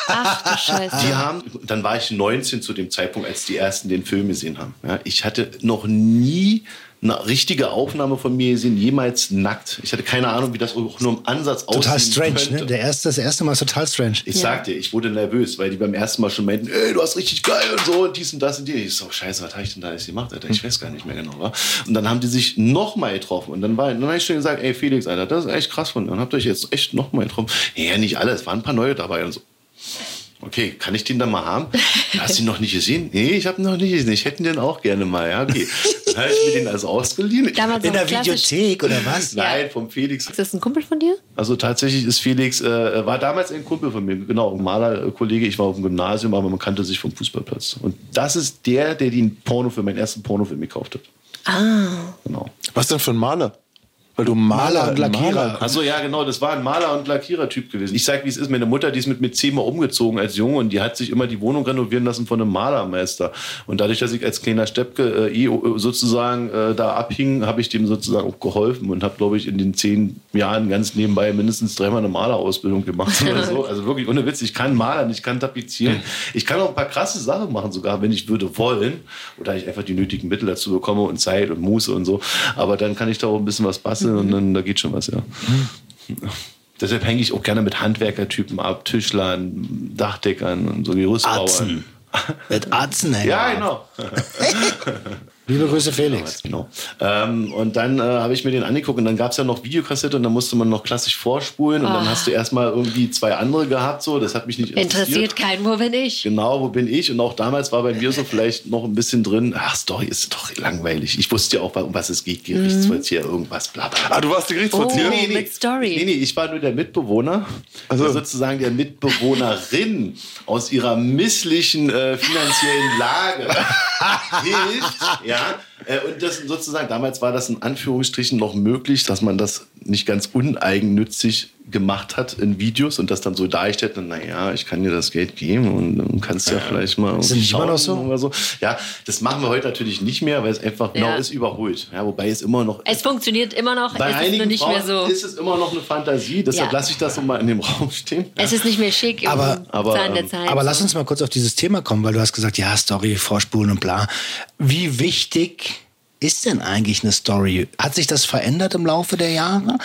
Ach du Scheiße. Die haben, dann war ich 19 zu dem Zeitpunkt, als die ersten den Film gesehen haben. Ja, ich hatte noch nie eine richtige Aufnahme von mir gesehen, jemals nackt. Ich hatte keine Ahnung, wie das auch nur im Ansatz Total aussehen strange, könnte. ne? Der erste, das erste Mal ist total strange. Ich Ja. sagte, ich wurde nervös, weil die beim ersten Mal schon meinten, ey, du hast richtig geil und so und dies und das und die. Ich so, scheiße, was habe ich denn da jetzt gemacht, Alter? Ich weiß gar nicht mehr genau, wa? Und dann haben die sich nochmal getroffen und dann war, dann habe ich schon gesagt, ey, Felix, Alter, das ist echt krass von dir. Und habt ihr euch jetzt echt nochmal getroffen? Ja, nicht alle, es waren ein paar neue dabei und so. Okay, kann ich den dann mal haben? Hast du ihn noch nicht gesehen? Nee, ich habe ihn noch nicht gesehen. Ich hätte ihn den auch gerne mal. Ja, okay. Dann habe ich mir den also ausgeliehen. Damals In der. Videothek oder was? Nein, vom Felix. Ist das ein Kumpel von dir? Also tatsächlich ist Felix, äh, war damals ein Kumpel von mir, genau, ein Malerkollege. Ich war auf dem Gymnasium, aber man kannte sich vom Fußballplatz. Und das ist der, der den Porno für meinen ersten Pornofilm gekauft hat. Ah. Genau. Was denn für ein Maler? Weil du Maler, Maler und Lackierer. Achso, ja, genau, das war ein Maler- und Lackierer-Typ gewesen. Ich sag, wie es ist. Meine Mutter, die ist mit mir zehnmal umgezogen als Junge und die hat sich immer die Wohnung renovieren lassen von einem Malermeister. Und dadurch, dass ich als kleiner Steppke äh, eh sozusagen äh, da abhing, habe ich dem sozusagen auch geholfen und habe, glaube ich, in den zehn Jahren ganz nebenbei mindestens dreimal eine Malerausbildung gemacht oder so. Also wirklich ohne Witz. Ich kann malern, ich kann tapezieren. Ich kann auch ein paar krasse Sachen machen, sogar wenn ich würde wollen. Oder ich einfach die nötigen Mittel dazu bekomme und Zeit und Muße und so. Aber dann kann ich da auch ein bisschen was basteln und dann da geht schon was, ja. Deshalb hänge ich auch gerne mit Handwerkertypen ab, Tischlern, Dachdeckern und so Gerüstbauern. Atzen. Mit Atzen, ey. Ja, genau. Liebe Grüße, Felix. genau. Ähm, und dann äh, habe ich mir den angeguckt und dann gab es ja noch Videokassette und dann musste man noch klassisch vorspulen und dann hast du erstmal irgendwie zwei andere gehabt, so. Das hat mich nicht interessiert. Interessiert keinen, wo bin ich? Genau, wo bin ich? Und auch damals war bei mir so vielleicht noch ein bisschen drin, ach, Story ist doch langweilig. Ich wusste ja auch, um was es geht, Gerichtsvollzieher, irgendwas, bla bla. bla. Ah, du warst die Oh, Gerichtsvollzieher? mit Story. Nee, nee, ich war nur der Mitbewohner, der sozusagen der Mitbewohnerin aus ihrer misslichen äh, finanziellen Lage hilft. Ja, äh, und das sozusagen, damals war das in Anführungsstrichen noch möglich, dass man das nicht ganz uneigennützig gemacht hat in Videos und das dann so dargestellt, naja, ich kann dir das Geld geben und dann kannst du ja vielleicht mal Ist das nicht immer noch so? oder so. Ja, das machen wir heute natürlich nicht mehr, weil es einfach genau Ja. ist überholt. Ja, wobei es immer noch Es funktioniert immer noch, bei es ist einigen nicht Frauen mehr so. ist es immer noch eine Fantasie, deshalb Ja. lasse ich das so mal in dem Raum stehen. Es ist nicht mehr schick im Aber- aber, Zahn der ähm, Zeit. Aber lass uns mal kurz auf dieses Thema kommen, weil du hast gesagt, ja, Story, Vorspulen und bla. Wie wichtig ist denn eigentlich eine Story? Hat sich das verändert im Laufe der Jahre?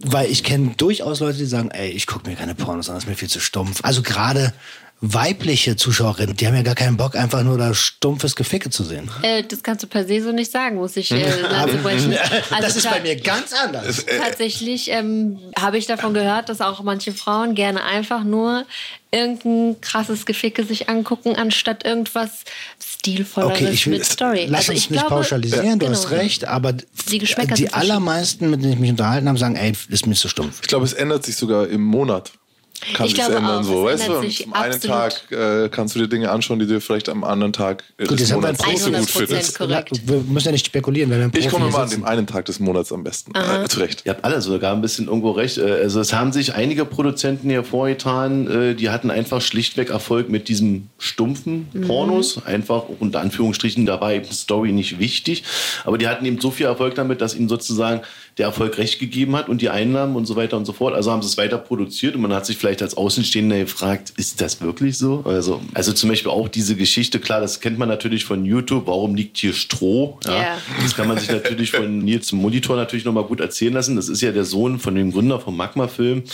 Weil ich kenne durchaus Leute, die sagen, ey, ich gucke mir keine Pornos an, das ist mir viel zu stumpf. Also gerade weibliche Zuschauerinnen, die haben ja gar keinen Bock, einfach nur da stumpfes Geficke zu sehen. Äh, das kannst du per se so nicht sagen, muss ich äh, Lanze brechen. Also das ist bei mir ganz anders. Tatsächlich ähm, habe ich davon gehört, dass auch manche Frauen gerne einfach nur irgendein krasses Geficke sich angucken, anstatt irgendwas stilvolleres Okay, ich will, mit Story. lass also uns ich nicht glaube, pauschalisieren, du genau. hast recht, aber Die Geschmäcker die allermeisten, mit denen ich mich unterhalten habe, sagen, ey, ist mir zu stumpf. Ich glaube, es ändert sich sogar im Monat. Kann Ich sich glaube ändern auch, so, weißt du? am einen. Tag äh, kannst du dir Dinge anschauen, die du vielleicht am anderen Tag äh, Gut, des Monats nicht so gut 100% findest. korrekt. Wir müssen ja nicht spekulieren, weil wir Ich komme hier mal an dem einen Tag des Monats am besten äh, zurecht. Ihr habt alle sogar ein bisschen irgendwo recht. Äh, Also es haben sich einige Produzenten hervorgetan, äh, die hatten einfach schlichtweg Erfolg mit diesem stumpfen Pornos. Einfach unter Anführungsstrichen, da war eben Story nicht wichtig. Aber die hatten eben so viel Erfolg damit, dass ihnen sozusagen der Erfolg recht gegeben hat und die Einnahmen und so weiter und so fort. Also haben sie es weiter produziert und man hat sich vielleicht als Außenstehender gefragt, ist das wirklich so? Also, also zum Beispiel auch diese Geschichte, klar, das kennt man natürlich von YouTube, warum liegt hier Stroh? Ja. Das kann man sich natürlich von Nils Monitor natürlich nochmal gut erzählen lassen. Das ist ja der Sohn von dem Gründer vom Magma-Film.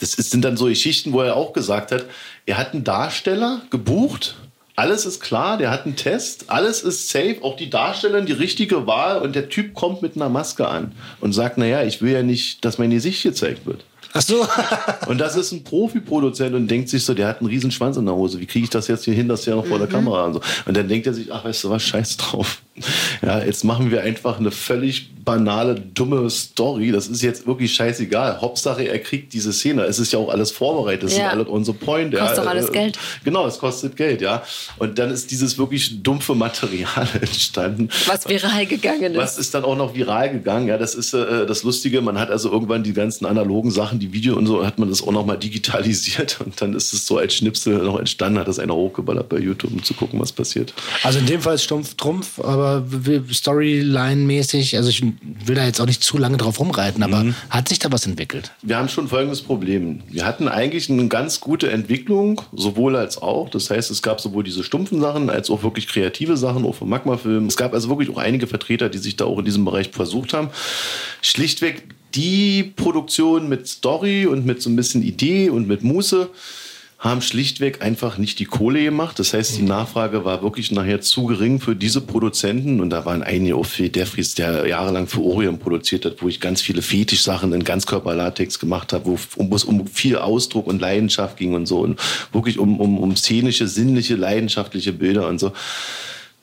Das ist, sind dann so Geschichten, wo er auch gesagt hat, er hat einen Darsteller gebucht. Alles ist klar, der hat einen Test, alles ist safe, auch die Darstellerin die richtige Wahl und der Typ kommt mit einer Maske an und sagt, naja, ich will ja nicht, dass mein Gesicht gezeigt wird. Ach so. Und das ist ein Profi-Produzent und denkt sich so, der hat einen riesen Schwanz in der Hose. Wie kriege ich das jetzt hier hin, dass der noch vor der Kamera und so. Und dann denkt er sich, ach, weißt du was, scheiß drauf. Ja, jetzt machen wir einfach eine völlig banale, dumme Story. Das ist jetzt wirklich scheißegal. Hauptsache, er kriegt diese Szene. Es ist ja auch alles vorbereitet. Das Ja. sind alle unsere Point. Kostet ja. doch alles Äh, Geld. Genau, es kostet Geld, ja. Und dann ist dieses wirklich dumpfe Material entstanden. Was viral gegangen ist. Was ist dann auch noch viral gegangen? Ja, das ist äh, das Lustige. Man hat also irgendwann die ganzen analogen Sachen, die Video und so, hat man das auch noch mal digitalisiert und dann ist es so als Schnipsel noch entstanden, hat das einer hochgeballert bei YouTube, um zu gucken, was passiert. Also in dem Fall ist stumpf Trumpf, aber Storyline-mäßig, also ich will da jetzt auch nicht zu lange drauf rumreiten, aber Mhm. hat sich da was entwickelt? Wir haben schon folgendes Problem. Wir hatten eigentlich eine ganz gute Entwicklung, sowohl als auch. Das heißt, es gab sowohl diese stumpfen Sachen als auch wirklich kreative Sachen, auch vom Magma-Film. Es gab also wirklich auch einige Vertreter, die sich da auch in diesem Bereich versucht haben. Schlichtweg die Produktion mit Story und mit so ein bisschen Idee und mit Muße haben schlichtweg einfach nicht die Kohle gemacht. Das heißt, die Nachfrage war wirklich nachher zu gering für diese Produzenten. Und da waren einige auch Phil Defries, der jahrelang für Orion produziert hat, wo ich ganz viele Fetischsachen in Ganzkörperlatex gemacht habe, wo wo es um viel Ausdruck und Leidenschaft ging und so. Und wirklich um, um, um szenische, sinnliche, leidenschaftliche Bilder und so.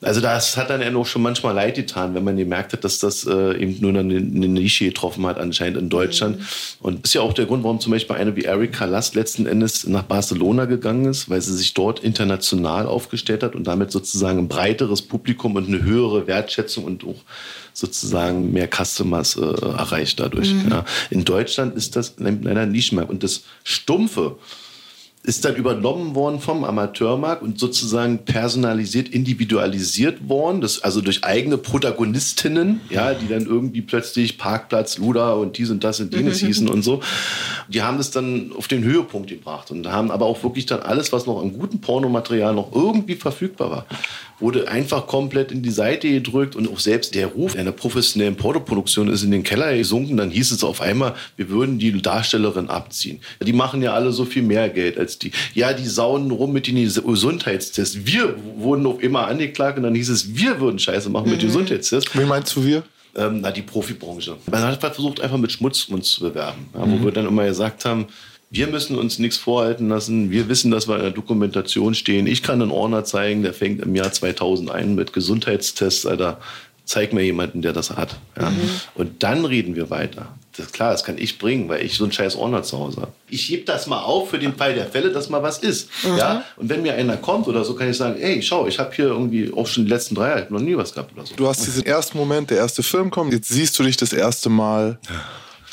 Also das hat dann ja noch schon manchmal leid getan, wenn man gemerkt hat, dass das äh, eben nur eine, eine Nische getroffen hat anscheinend in Deutschland. Mhm. Und ist ja auch der Grund, warum zum Beispiel eine wie Erika Last letzten Endes nach Barcelona gegangen ist, weil sie sich dort international aufgestellt hat und damit sozusagen ein breiteres Publikum und eine höhere Wertschätzung und auch sozusagen mehr Customers äh, erreicht dadurch. Mhm. Ja. In Deutschland ist das leider nicht mehr. Und das Stumpfe, ist dann übernommen worden vom Amateurmarkt und sozusagen personalisiert, individualisiert worden. Das, also durch eigene Protagonistinnen, ja, die dann irgendwie plötzlich Parkplatz, Luda und dies und das und jenes mhm. hießen und so. Die haben das dann auf den Höhepunkt gebracht und haben aber auch wirklich dann alles, was noch an gutem Pornomaterial noch irgendwie verfügbar war, wurde einfach komplett in die Seite gedrückt und auch selbst der Ruf einer professionellen Pornoproduktion ist in den Keller gesunken. Dann hieß es auf einmal, wir würden die Darstellerin abziehen. Die machen ja alle so viel mehr Geld als die. Ja, die saunen rum mit den Gesundheitstests. Wir wurden auf immer angeklagt und dann hieß es, wir würden Scheiße machen mit mhm. Gesundheitstests. Wie meinst du wir? Ähm, na, die Profibranche. Man hat versucht, einfach mit Schmutz uns zu bewerben. Ja, mhm. Wo wir dann immer gesagt haben, wir müssen uns nichts vorhalten lassen. Wir wissen, dass wir in der Dokumentation stehen. Ich kann einen Ordner zeigen, der fängt im Jahr 2001 mit Gesundheitstests, Alter. Zeig mir jemanden, der das hat. Ja? Mhm. Und dann reden wir weiter. Das ist klar, das kann ich bringen, weil ich so einen scheiß Ordner zu Hause habe. Ich hebe das mal auf für den Fall der Fälle, dass mal was ist. Mhm. Ja? Und wenn mir einer kommt oder so, kann ich sagen, ey, schau, ich habe hier irgendwie auch schon die letzten drei Jahre noch nie was gehabt oder so. Du hast diesen ersten Moment, der erste Film kommt, jetzt siehst du dich das erste Mal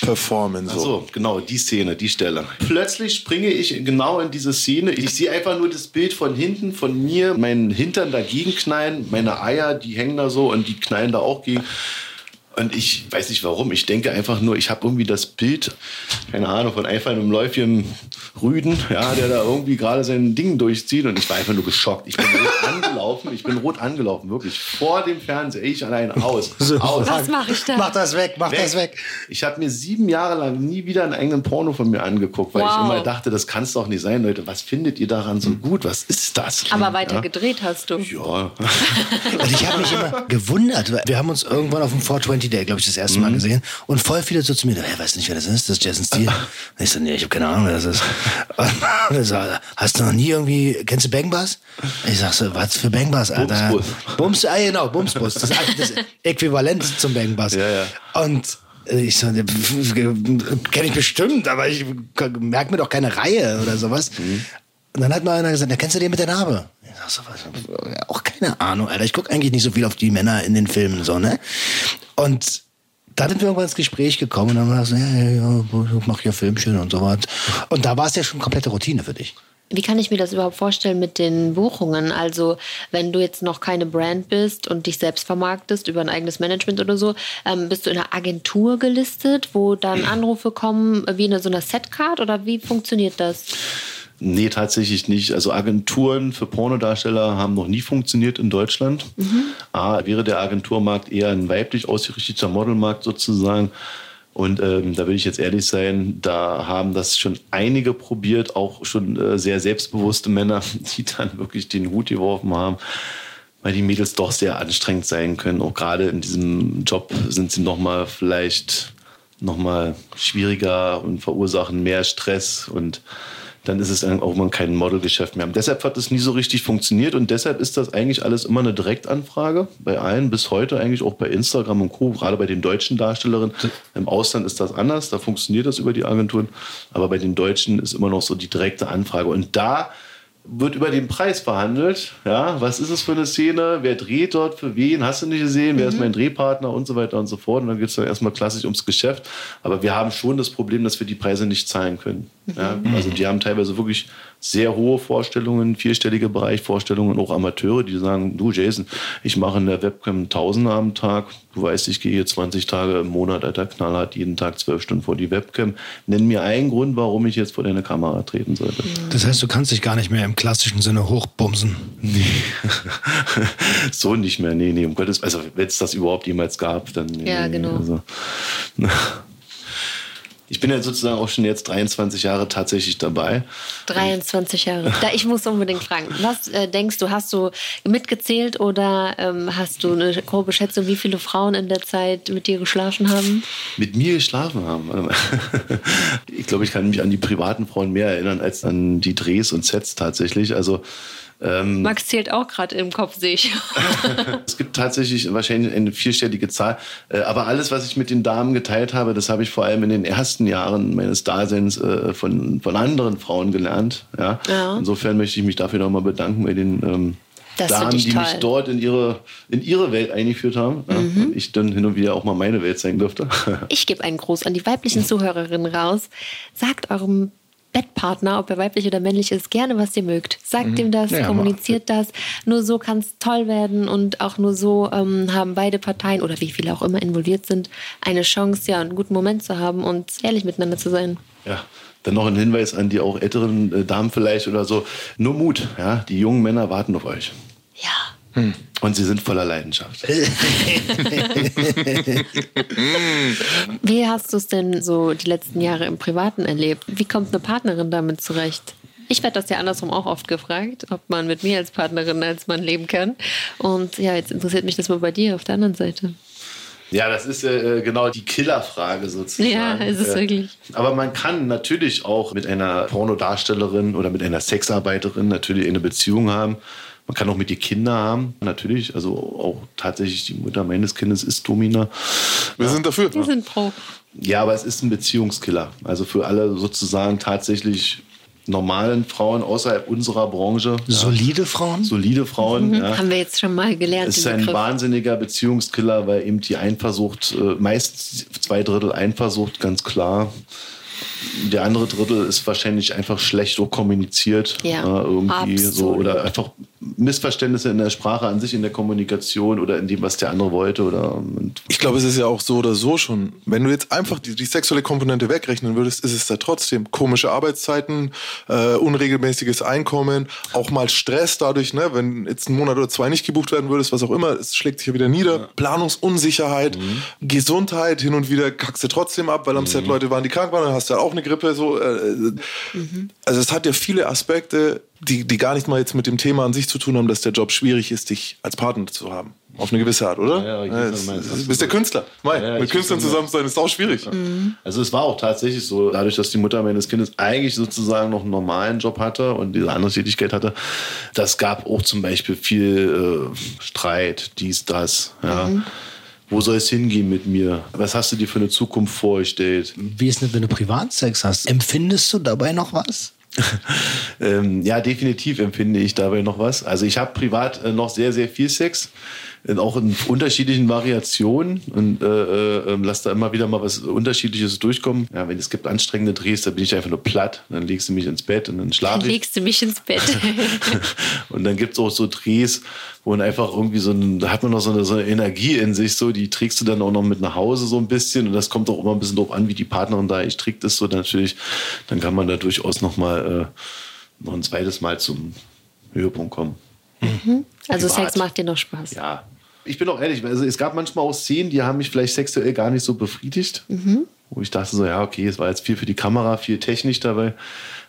performen. So. So, genau, die Szene, die Stelle. Plötzlich springe ich genau in diese Szene. Ich sehe einfach nur das Bild von hinten, von mir, meinen Hintern dagegen knallen, meine Eier, die hängen da so und die knallen da auch gegen. Und ich weiß nicht warum. Ich denke einfach nur, ich habe irgendwie das Bild, keine Ahnung, von einfach einem Läufchen Rüden, ja, der da irgendwie gerade sein Ding durchzieht. Und ich war einfach nur geschockt. Ich bin rot angelaufen. Ich bin rot angelaufen, wirklich. Vor dem Fernseher. Ich allein aus. aus. Was mache ich da? Mach das weg, mach weg. das weg. Ich habe mir sieben Jahre lang nie wieder einen eigenen Porno von mir angeguckt, weil wow. ich immer dachte, das kann es doch nicht sein, Leute. Was findet ihr daran so gut? Was ist das? Aber weiter ja? gedreht hast du. Ja. Und ich habe mich immer gewundert. Wir haben uns irgendwann auf dem 420 Day, glaube ich, das erste Mal mhm. gesehen. Und voll viele so zu mir, wer weiß nicht, wer das ist, das ist Jason Steele. Und ich so, nee, ich habe keine Ahnung, wer das ist. Und er so, hast du noch nie irgendwie, kennst du Bang Bus? Ich sag so, was für Bang Bus, Alter? Bumsbus. Bums, ah, genau, Bumsbus. Das, das Äquivalent zum Bang Bus. Ja, ja. Und ich so, kenne ich bestimmt, aber ich merke mir doch keine Reihe oder sowas. Mhm. Und dann hat mal einer gesagt, da kennst du den mit der Narbe? Ich sag so, was, auch keine Ahnung, Alter. Ich gucke eigentlich nicht so viel auf die Männer in den Filmen, so, ne? Und da sind wir irgendwann ins Gespräch gekommen und dann war es, ja, ja, ja, ich mach ja Filmchen und so was. Und da war es ja schon komplette Routine für dich. Wie kann ich mir das überhaupt vorstellen mit den Buchungen? Also, wenn du jetzt noch keine Brand bist und dich selbst vermarktest über ein eigenes Management oder so, ähm, bist du in einer Agentur gelistet, wo dann Anrufe kommen wie in so einer Setcard oder wie funktioniert das? Nee, tatsächlich nicht. Also Agenturen für Pornodarsteller haben noch nie funktioniert in Deutschland. Mhm. A, wäre der Agenturmarkt eher ein weiblich ausgerichteter Modelmarkt sozusagen. Und ähm, da will ich jetzt ehrlich sein, da haben das schon einige probiert, auch schon äh, sehr selbstbewusste Männer, die dann wirklich den Hut geworfen haben, weil die Mädels doch sehr anstrengend sein können. Auch gerade in diesem Job sind sie nochmal vielleicht nochmal schwieriger und verursachen mehr Stress und dann ist es auch mal kein Modelgeschäft mehr. Und deshalb hat es nie so richtig funktioniert und deshalb ist das eigentlich alles immer eine Direktanfrage bei allen, bis heute eigentlich auch bei Instagram und Co., gerade bei den deutschen Darstellerinnen. Im Ausland ist das anders, da funktioniert das über die Agenturen, aber bei den Deutschen ist immer noch so die direkte Anfrage. Und da wird über den Preis verhandelt. Ja, was ist es für eine Szene? Wer dreht dort für wen? Hast du nicht gesehen? Wer mhm. ist mein Drehpartner und so weiter und so fort? Und dann geht es dann erstmal klassisch ums Geschäft. Aber wir haben schon das Problem, dass wir die Preise nicht zahlen können. Ja, mhm. also die haben teilweise wirklich sehr hohe Vorstellungen, vierstellige Bereich Vorstellungen, auch Amateure, die sagen, du Jason, ich mache in der Webcam Tausende am Tag, du weißt, ich gehe hier 20 Tage im Monat, alter Knallhart, jeden Tag zwölf Stunden vor die Webcam. Nenn mir einen Grund, warum ich jetzt vor deine Kamera treten sollte. Das heißt, du kannst dich gar nicht mehr im klassischen Sinne hochbumsen. Nee. so nicht mehr, nee, nee, um Gottes Also wenn es das überhaupt jemals gab, dann... Nee, ja, genau. Also, ich bin ja sozusagen auch schon jetzt 23 Jahre tatsächlich dabei. 23 Jahre. Da, ich muss unbedingt fragen, was äh, denkst du, hast du mitgezählt oder ähm, hast du eine grobe Schätzung, wie viele Frauen in der Zeit mit dir geschlafen haben? Mit mir geschlafen haben? ich glaube, ich kann mich an die privaten Frauen mehr erinnern als an die Drehs und Sets tatsächlich. Also Ähm, Max zählt auch gerade im Kopf, sehe ich. es gibt tatsächlich wahrscheinlich eine vierstellige Zahl. Äh, aber alles, was ich mit den Damen geteilt habe, das habe ich vor allem in den ersten Jahren meines Daseins äh, von, von anderen Frauen gelernt. Ja? Ja. Insofern möchte ich mich dafür nochmal bedanken bei den ähm, Damen, die mich toll. dort in ihre, in ihre Welt eingeführt haben. Ja? Mhm. Und ich dann hin und wieder auch mal meine Welt sein durfte. Ich gebe einen Gruß an die weiblichen Zuhörerinnen raus. Sagt eurem Bettpartner, ob er weiblich oder männlich ist, gerne, was ihr mögt. Sagt ihm das, Ja, kommuniziert das. Nur so kann es toll werden und auch nur so ähm, haben beide Parteien oder wie viele auch immer involviert sind, eine Chance, ja, einen guten Moment zu haben und ehrlich miteinander zu sein. Ja, dann noch ein Hinweis an die auch älteren äh, Damen vielleicht oder so. Nur Mut, ja. Die jungen Männer warten auf euch. Ja. Und sie sind voller Leidenschaft. Wie hast du es denn so die letzten Jahre im Privaten erlebt? Wie kommt eine Partnerin damit zurecht? Ich werde das ja andersrum auch oft gefragt, ob man mit mir als Partnerin als Mann leben kann. Und ja, jetzt interessiert mich das mal bei dir auf der anderen Seite. Ja, das ist äh, genau die Killerfrage sozusagen. Ja, ist es Äh, wirklich. Aber man kann natürlich auch mit einer Pornodarstellerin oder mit einer Sexarbeiterin natürlich eine Beziehung haben. Man kann auch mit ihr Kinder haben, natürlich. Also auch tatsächlich die Mutter meines Kindes ist Domina. Wir sind dafür. Wir sind pro. Ja, aber es ist ein Beziehungskiller. Also für alle sozusagen tatsächlich normalen Frauen außerhalb unserer Branche. Solide Frauen? Solide Frauen. Ja. Haben wir jetzt schon mal gelernt. Es ist ein Begriff. wahnsinniger Beziehungskiller, weil eben die Eifersucht, äh, meist zwei Drittel Eifersucht, ganz klar. Der andere Drittel ist wahrscheinlich einfach schlecht auch kommuniziert. Ja, äh, irgendwie so. Oder einfach Missverständnisse in der Sprache an sich, in der Kommunikation oder in dem, was der andere wollte. Oder, Ich glaube, es ist ja auch so oder so schon. Wenn du jetzt einfach die, die sexuelle Komponente wegrechnen würdest, ist es da trotzdem komische Arbeitszeiten, äh, unregelmäßiges Einkommen, auch mal Stress dadurch, ne, wenn jetzt ein Monat oder zwei nicht gebucht werden würdest, was auch immer, es schlägt sich ja wieder nieder. Planungsunsicherheit, Gesundheit, hin und wieder kackst du trotzdem ab, weil am Set Leute waren, die krank waren, dann hast du ja auch eine Grippe. So, äh, Also es hat ja viele Aspekte, die, die gar nicht mal jetzt mit dem Thema an sich zu tun haben, dass der Job schwierig ist, dich als Partner zu haben. Auf eine gewisse Art, oder? Ja, ja, ich weiß, was du bist der Künstler. Mei, Ja, ja, mit Künstlern zusammen sein ist auch schwierig. Also es war auch tatsächlich so, dadurch, dass die Mutter meines Kindes eigentlich sozusagen noch einen normalen Job hatte und diese andere Tätigkeit hatte, das gab auch zum Beispiel viel äh, Streit, dies, das. Ja. Wo soll es hingehen mit mir? Was hast du dir für eine Zukunft vorgestellt? Wie ist denn, wenn du Privatsex hast? Empfindest du dabei noch was? Ähm, ja, definitiv empfinde ich dabei noch was. Also ich habe privat äh, noch sehr, sehr viel Sex. Auch in unterschiedlichen Variationen und äh, äh, ähm, lass da immer wieder mal was Unterschiedliches durchkommen. Ja, wenn es gibt anstrengende Drehs, da bin ich einfach nur platt. Dann legst du mich ins Bett und dann Dann schlafe ich. legst du mich ins Bett. und dann gibt es auch so Drehs, wo man einfach irgendwie so ein, da hat man noch so eine, so eine Energie in sich, so, die trägst du dann auch noch mit nach Hause so ein bisschen. Und das kommt auch immer ein bisschen drauf an, wie die Partnerin da ich trägt ist. So natürlich, dann kann man da durchaus noch mal äh, noch ein zweites Mal zum Höhepunkt kommen. Also Privat. Sex macht dir noch Spaß. Ja. Ich bin auch ehrlich, also es gab manchmal auch Szenen, die haben mich vielleicht sexuell gar nicht so befriedigt. Wo ich dachte so, ja, okay, es war jetzt viel für die Kamera, viel Technik dabei.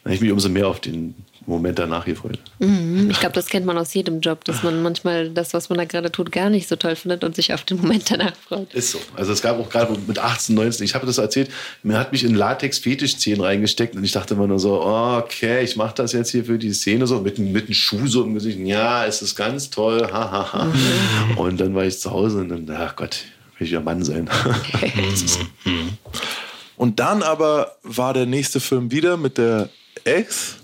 Dann habe ich mich umso mehr auf den Moment danach gefreut. Ich glaube, das kennt man aus jedem Job, dass man manchmal das, was man da gerade tut, gar nicht so toll findet und sich auf den Moment danach freut. Ist so. Also es gab auch gerade mit 18, 19, ich habe das erzählt, mir hat mich in Latex-Fetisch-Szenen reingesteckt und ich dachte immer nur so, okay, ich mache das jetzt hier für die Szene so mit, einem- mit einem Schuh so im Gesicht. Ja, es ist ganz toll, ha, ha, ha. Und dann war ich zu Hause und dann, ach Gott, will ich ja Mann sein. Und dann aber war der nächste Film wieder mit der Ex.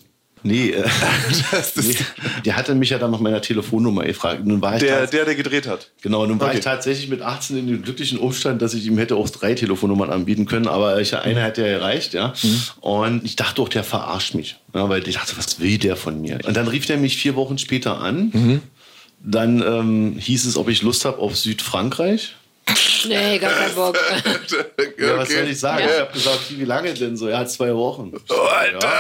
Nee, äh, nee, der hatte mich ja dann nach meiner Telefonnummer gefragt. Nun war ich Der, der, der gedreht hat. Genau, nun war Okay. ich tatsächlich mit 18 in dem glücklichen Umstand, dass ich ihm hätte auch drei Telefonnummern anbieten können, aber ich, eine hat ja erreicht, ja. Und ich dachte auch, der verarscht mich, ja, weil ich dachte, was will der von mir? Und dann rief der mich vier Wochen später an. Dann ähm, hieß es, ob ich Lust habe auf Südfrankreich. Nee, gar kein Bock. Ja, was soll ich sagen? Ja. Ich habe gesagt, wie lange denn so? Ja, zwei Wochen. Alter!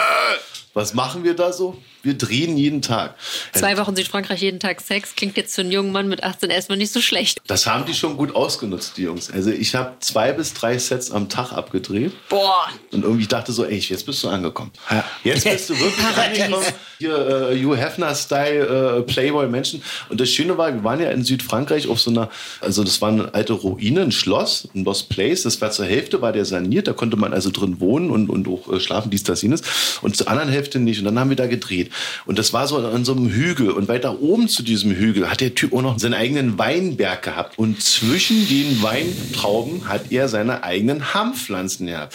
Was machen wir da so? Wir drehen jeden Tag. Zwei Wochen Südfrankreich, jeden Tag Sex. Klingt jetzt für einen jungen Mann mit 18 erstmal nicht so schlecht. Das haben die schon gut ausgenutzt, die Jungs. Also ich habe zwei bis drei Sets am Tag abgedreht. Boah. Und irgendwie dachte so, ey, jetzt bist du angekommen. Jetzt bist du wirklich angekommen. Hier äh, Hugh Hefner-Style äh, Playboy-Menschen. Und das Schöne war, wir waren ja in Südfrankreich auf so einer, also das war eine alte Ruine, ein Schloss, ein Lost Place. Das war zur Hälfte, war der saniert. Da konnte man also drin wohnen und, und auch äh, schlafen, dies, das, jenes. Und zur anderen Hälfte nicht. Und dann haben wir da gedreht. Und das war so an so einem Hügel. Und weiter oben zu diesem Hügel hat der Typ auch noch seinen eigenen Weinberg gehabt. Und zwischen den Weintrauben hat er seine eigenen Hanfpflanzen gehabt.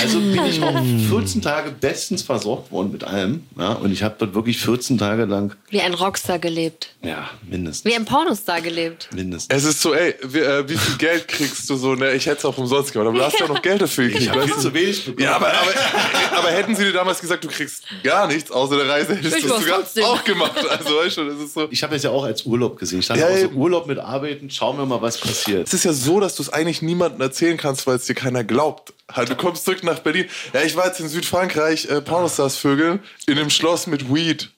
Also bin ich auch 14 Tage bestens versorgt worden mit allem. Ja, und ich habe dort wirklich 14 Tage lang, Wie ein Rockstar gelebt. ja, mindestens. Wie ein Pornostar gelebt. mindestens. Es ist so, ey, wie, äh, wie viel Geld kriegst du so? Ne? Ich hätte es auch umsonst gemacht, aber du hast ja noch Geld dafür gekriegt. Ich habe viel zu wenig bekommen. Ja, aber, aber, aber hätten sie dir damals gesagt, du kriegst gar nichts außer der Reise, hättest du es auch gemacht. Also weißt du, das ist so. Ich habe es ja auch als Urlaub gesehen. Ich dachte Ja, auch so. Urlaub mit Arbeiten, schauen wir mal, was passiert. Es ist ja so, dass du es eigentlich niemandem erzählen kannst, weil es dir keiner glaubt. Halt, du kommst zurück nach Berlin. Ja, ich war jetzt in Südfrankreich, äh, Pornostars vögeln, in einem Schloss mit Weed.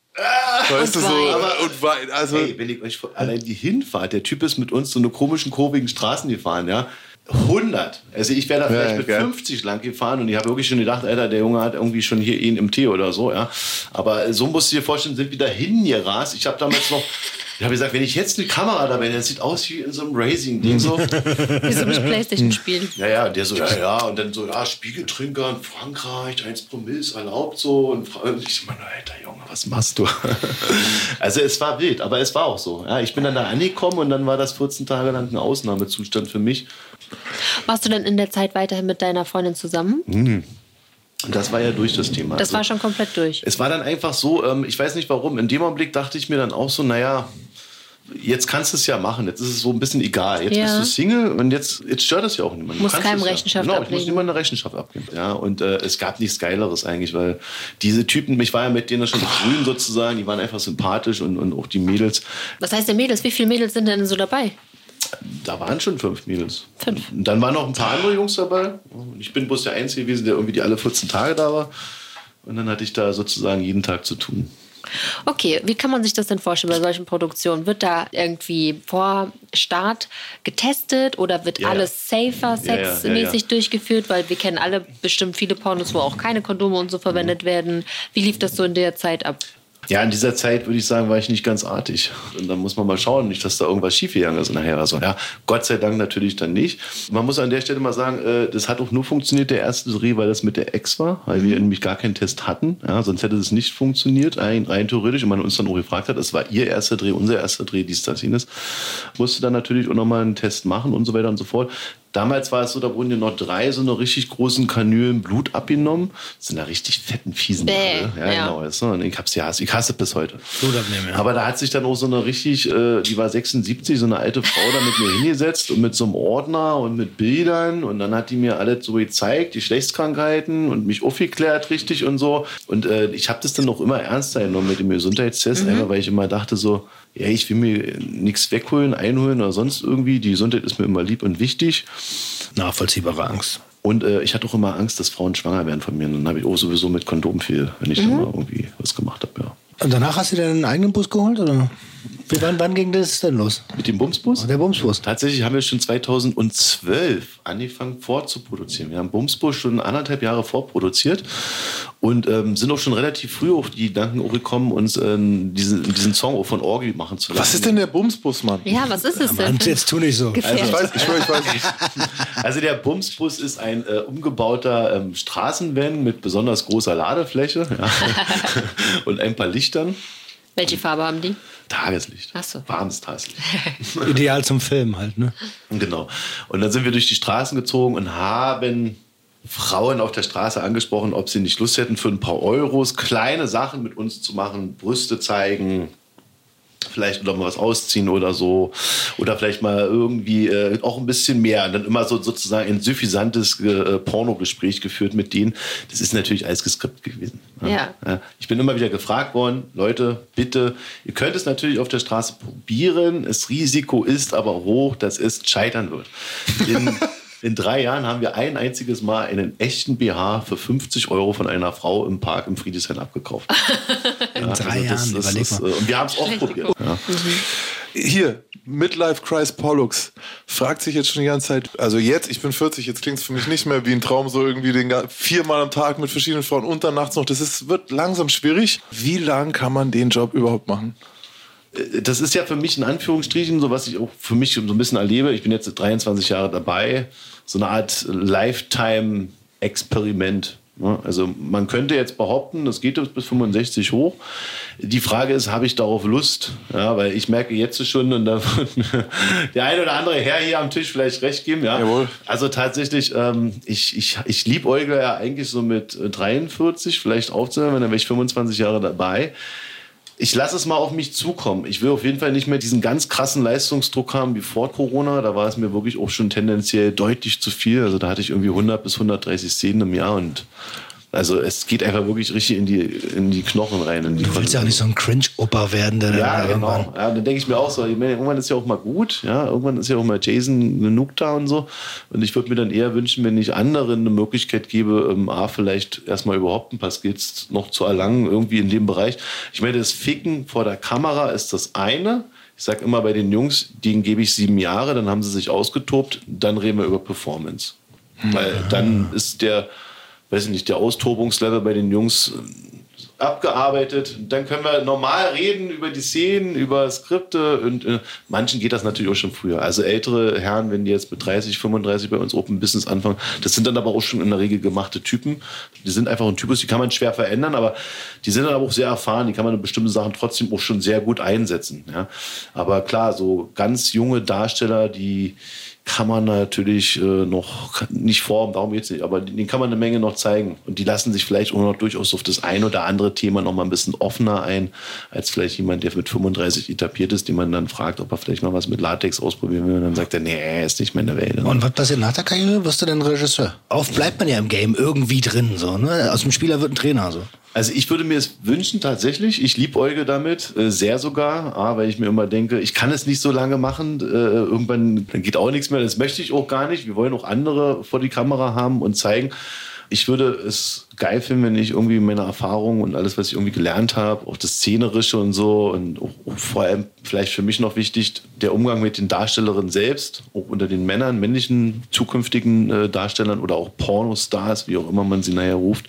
weißt du so? Aber, und Wein. Also, Ey, wenn ich euch vor- allein die Hinfahrt, der Typ ist mit uns so eine komischen, kurvigen Straßen gefahren, ja. 100. Also ich wäre da vielleicht Ja, mit geil. 50 lang gefahren und ich habe wirklich schon gedacht, Alter, der Junge hat irgendwie schon hier ihn im Tee oder so, ja. Aber so musst du dir vorstellen, sind wir da hingerast. Ich habe damals noch, ich habe gesagt, wenn ich jetzt eine Kamera dabei hätte, das sieht aus wie in so einem Racing-Ding so. Wie so ein Playstation-Spiel. Ja, ja, und der so, ja, ja, und dann so, ja, Spiegeltrinker in Frankreich, 1 Promille ist erlaubt so. Und ich so, Mann, Alter Junge, was machst du? also es war wild, aber es war auch so. Ja, ich bin dann da angekommen und dann war das 14 Tage lang ein Ausnahmezustand für mich. Warst du denn in der Zeit weiterhin mit deiner Freundin zusammen? Und das war ja durch das Thema. Das Also, war schon komplett durch. Es war dann einfach so, ähm, ich weiß nicht warum, in dem Augenblick dachte ich mir dann auch so, naja, jetzt kannst du es ja machen, jetzt ist es so ein bisschen egal. Jetzt Ja. bist du Single und jetzt, jetzt stört es ja auch niemand. Du Musst keinem es ja. Rechenschaft genau, ich ablegen. muss niemandem eine Rechenschaft abgeben. Ja, und äh, es gab nichts Geileres eigentlich, weil diese Typen, ich war ja mit denen schon grün sozusagen, die waren einfach sympathisch und, und auch die Mädels, Was heißt denn Mädels? Wie viele Mädels sind denn so dabei? Da waren schon fünf Mädels. Fünf. Und dann waren noch ein paar andere Jungs dabei. Und ich bin bloß der Einzige gewesen, der irgendwie die alle 14 Tage da war. Und dann hatte ich da sozusagen jeden Tag zu tun. Okay, wie kann man sich das denn vorstellen bei solchen Produktionen? Wird da irgendwie vor Start getestet oder wird Ja, alles safer, sexmäßig ja, ja. durchgeführt? Weil wir kennen alle bestimmt viele Pornos, wo auch keine Kondome und so verwendet werden. Wie lief das so in der Zeit ab? Ja, in dieser Zeit würde ich sagen, war ich nicht ganz artig. Und dann muss man mal schauen, nicht, dass da irgendwas schiefgegangen ist nachher. Also, ja, Gott sei Dank natürlich dann nicht. Man muss an der Stelle mal sagen, äh, das hat auch nur funktioniert, der erste Dreh, weil das mit der Ex war, weil wir nämlich gar keinen Test hatten. Ja, sonst hätte es nicht funktioniert, rein, rein theoretisch. Und man uns dann auch gefragt hat, es war ihr erster Dreh, unser erster Dreh, dies, das, jenes. Musste dann natürlich auch nochmal einen Test machen und so weiter und so fort. Damals war es so, da wurden ja noch drei so eine richtig großen Kanülen Blut abgenommen. Das sind da richtig fetten, fiesen Bäh, Nadel. Ja, ja. genau. Du? Und ich hab's ja, ich hasse bis heute. Blut abnehmen, ja. Aber da hat sich dann auch so eine richtig, äh, die war 76, so eine alte Frau da mit mir hingesetzt und mit so einem Ordner und mit Bildern und dann hat die mir alles so gezeigt, die Geschlechtskrankheiten und mich aufgeklärt richtig und so. Und äh, ich habe das dann noch immer ernster genommen mit dem Gesundheitstest, einfach weil ich immer dachte so, ja, ich will mir nichts wegholen, einholen oder sonst irgendwie. Die Gesundheit ist mir immer lieb und wichtig. Nachvollziehbare Angst. Und äh, ich hatte auch immer Angst, dass Frauen schwanger werden von mir. Und dann habe ich auch sowieso mit Kondom viel, wenn ich dann mal irgendwie was gemacht habe, ja. Und danach hast du dir einen eigenen Bus geholt? Oder? Wann, wann ging das denn los? Mit dem Bumsbus? Der Bumsbus. Tatsächlich haben wir schon 2012 angefangen vorzuproduzieren. Wir haben Bumsbus schon anderthalb Jahre vorproduziert und ähm, sind auch schon relativ früh auf die Gedanken auch gekommen, uns ähm, diesen, diesen Song auch von Orgi machen zu lassen. was ist denn der Bumsbus, Mann? Ja, was ist es denn? Jetzt tu nicht so. Also Gefährlich. Ich weiß, ich schwör, ich weiß nicht. Also der Bumsbus ist ein äh, umgebauter ähm, Straßenvan mit besonders großer Ladefläche ja. und ein paar Lichtern. Welche Farbe haben die? Tageslicht. Ach so. Warmes Tageslicht. Ideal zum Film halt, ne? Genau. Und dann sind wir durch die Straßen gezogen und haben Frauen auf der Straße angesprochen, ob sie nicht Lust hätten, für ein paar Euros kleine Sachen mit uns zu machen, Brüste zeigen, vielleicht noch mal was ausziehen oder so. Oder vielleicht mal irgendwie äh, auch ein bisschen mehr. Und dann immer so sozusagen ein suffisantes äh, Pornogespräch geführt mit denen. Das ist natürlich alles geskript gewesen. Ja. Ja, Ich bin immer wieder gefragt worden, Leute, bitte, ihr könnt es natürlich auf der Straße probieren. Das Risiko ist aber hoch, dass es scheitern wird. In, in drei Jahren haben wir ein einziges Mal einen echten BH für 50 Euro von einer Frau im Park im Friedrichshain abgekauft. In drei Jahren, überleg ist, mal. äh, Und wir haben es auch probiert. Ja. Hier, Midlife Crisis Pollux fragt sich jetzt schon die ganze Zeit, also jetzt, ich bin 40, jetzt klingt es für mich nicht mehr wie ein Traum, so irgendwie den, viermal am Tag mit verschiedenen Frauen und dann nachts noch. Das ist, wird langsam schwierig. Wie lang kann man den Job überhaupt machen? Das ist ja für mich in Anführungsstrichen, so was ich auch für mich so ein bisschen erlebe. Ich bin jetzt 23 Jahre dabei. So eine Art Lifetime-Experiment. Also man könnte jetzt behaupten, das geht bis 65 hoch. Die Frage ist, habe ich darauf Lust? Ja, weil ich merke jetzt schon, und da wird der eine oder andere Herr hier am Tisch vielleicht recht geben. Ja. Jawohl. Also tatsächlich, ähm, ich, ich, ich liebe Olga ja eigentlich so mit 43 vielleicht aufzuhören, dann wäre ich 25 Jahre dabei ich lasse es mal auf mich zukommen. Ich will auf jeden Fall nicht mehr diesen ganz krassen Leistungsdruck haben wie vor Corona. Da war es mir wirklich auch schon tendenziell deutlich zu viel. Also da hatte ich irgendwie 100 bis 130 Szenen im Jahr und also es geht einfach wirklich richtig in die, in die Knochen rein. In die du willst ja auch nicht so ein Cringe-Opa werden. Der ja, genau. Ja, dann denke ich mir auch so, meine, irgendwann ist ja auch mal gut. Ja, irgendwann ist ja auch mal Jason genug da und so. Und ich würde mir dann eher wünschen, wenn ich anderen eine Möglichkeit gebe, ähm, A, vielleicht erstmal überhaupt ein paar Skills noch zu erlangen, irgendwie in dem Bereich. Ich meine, das Ficken vor der Kamera ist das eine. Ich sage immer bei den Jungs, denen gebe ich sieben Jahre, dann haben sie sich ausgetobt, dann reden wir über Performance. Weil dann ist der weiß ich nicht, der Austobungslevel bei den Jungs äh, abgearbeitet. Dann können wir normal reden über die Szenen, über Skripte und äh, manchen geht das natürlich auch schon früher. Also ältere Herren, wenn die jetzt mit 30, 35 bei uns Open Business anfangen, das sind dann aber auch schon in der Regel gemachte Typen. Die sind einfach ein Typus, die kann man schwer verändern, aber die sind dann aber auch sehr erfahren, die kann man in bestimmten Sachen trotzdem auch schon sehr gut einsetzen. Ja. Aber klar, so ganz junge Darsteller, die kann man natürlich äh, noch nicht formen, darum geht es nicht, aber den kann man eine Menge noch zeigen. Und die lassen sich vielleicht auch noch durchaus auf das ein oder andere Thema noch mal ein bisschen offener ein, als vielleicht jemand, der mit 35 etabliert ist, den man dann fragt, ob er vielleicht mal was mit Latex ausprobieren will. Und dann sagt er, nee, ist nicht meine Welt. Und was passiert nach der Karriere? Wirst du denn Regisseur? Oft bleibt man ja im Game irgendwie drin, so, ne? Aus dem Spieler wird ein Trainer, so. Also ich würde mir es wünschen tatsächlich. Ich liebäuge damit, äh, sehr sogar, ah, weil ich mir immer denke, ich kann es nicht so lange machen. Äh, irgendwann geht auch nichts mehr. Das möchte ich auch gar nicht. Wir wollen auch andere vor die Kamera haben und zeigen ich würde es geil finden, wenn ich irgendwie meine Erfahrungen und alles, was ich irgendwie gelernt habe, auch das Szenerische und so und auch, vor allem vielleicht für mich noch wichtig, der Umgang mit den Darstellerinnen selbst, auch unter den Männern, männlichen zukünftigen äh, Darstellern oder auch Pornostars, wie auch immer man sie nachher ruft,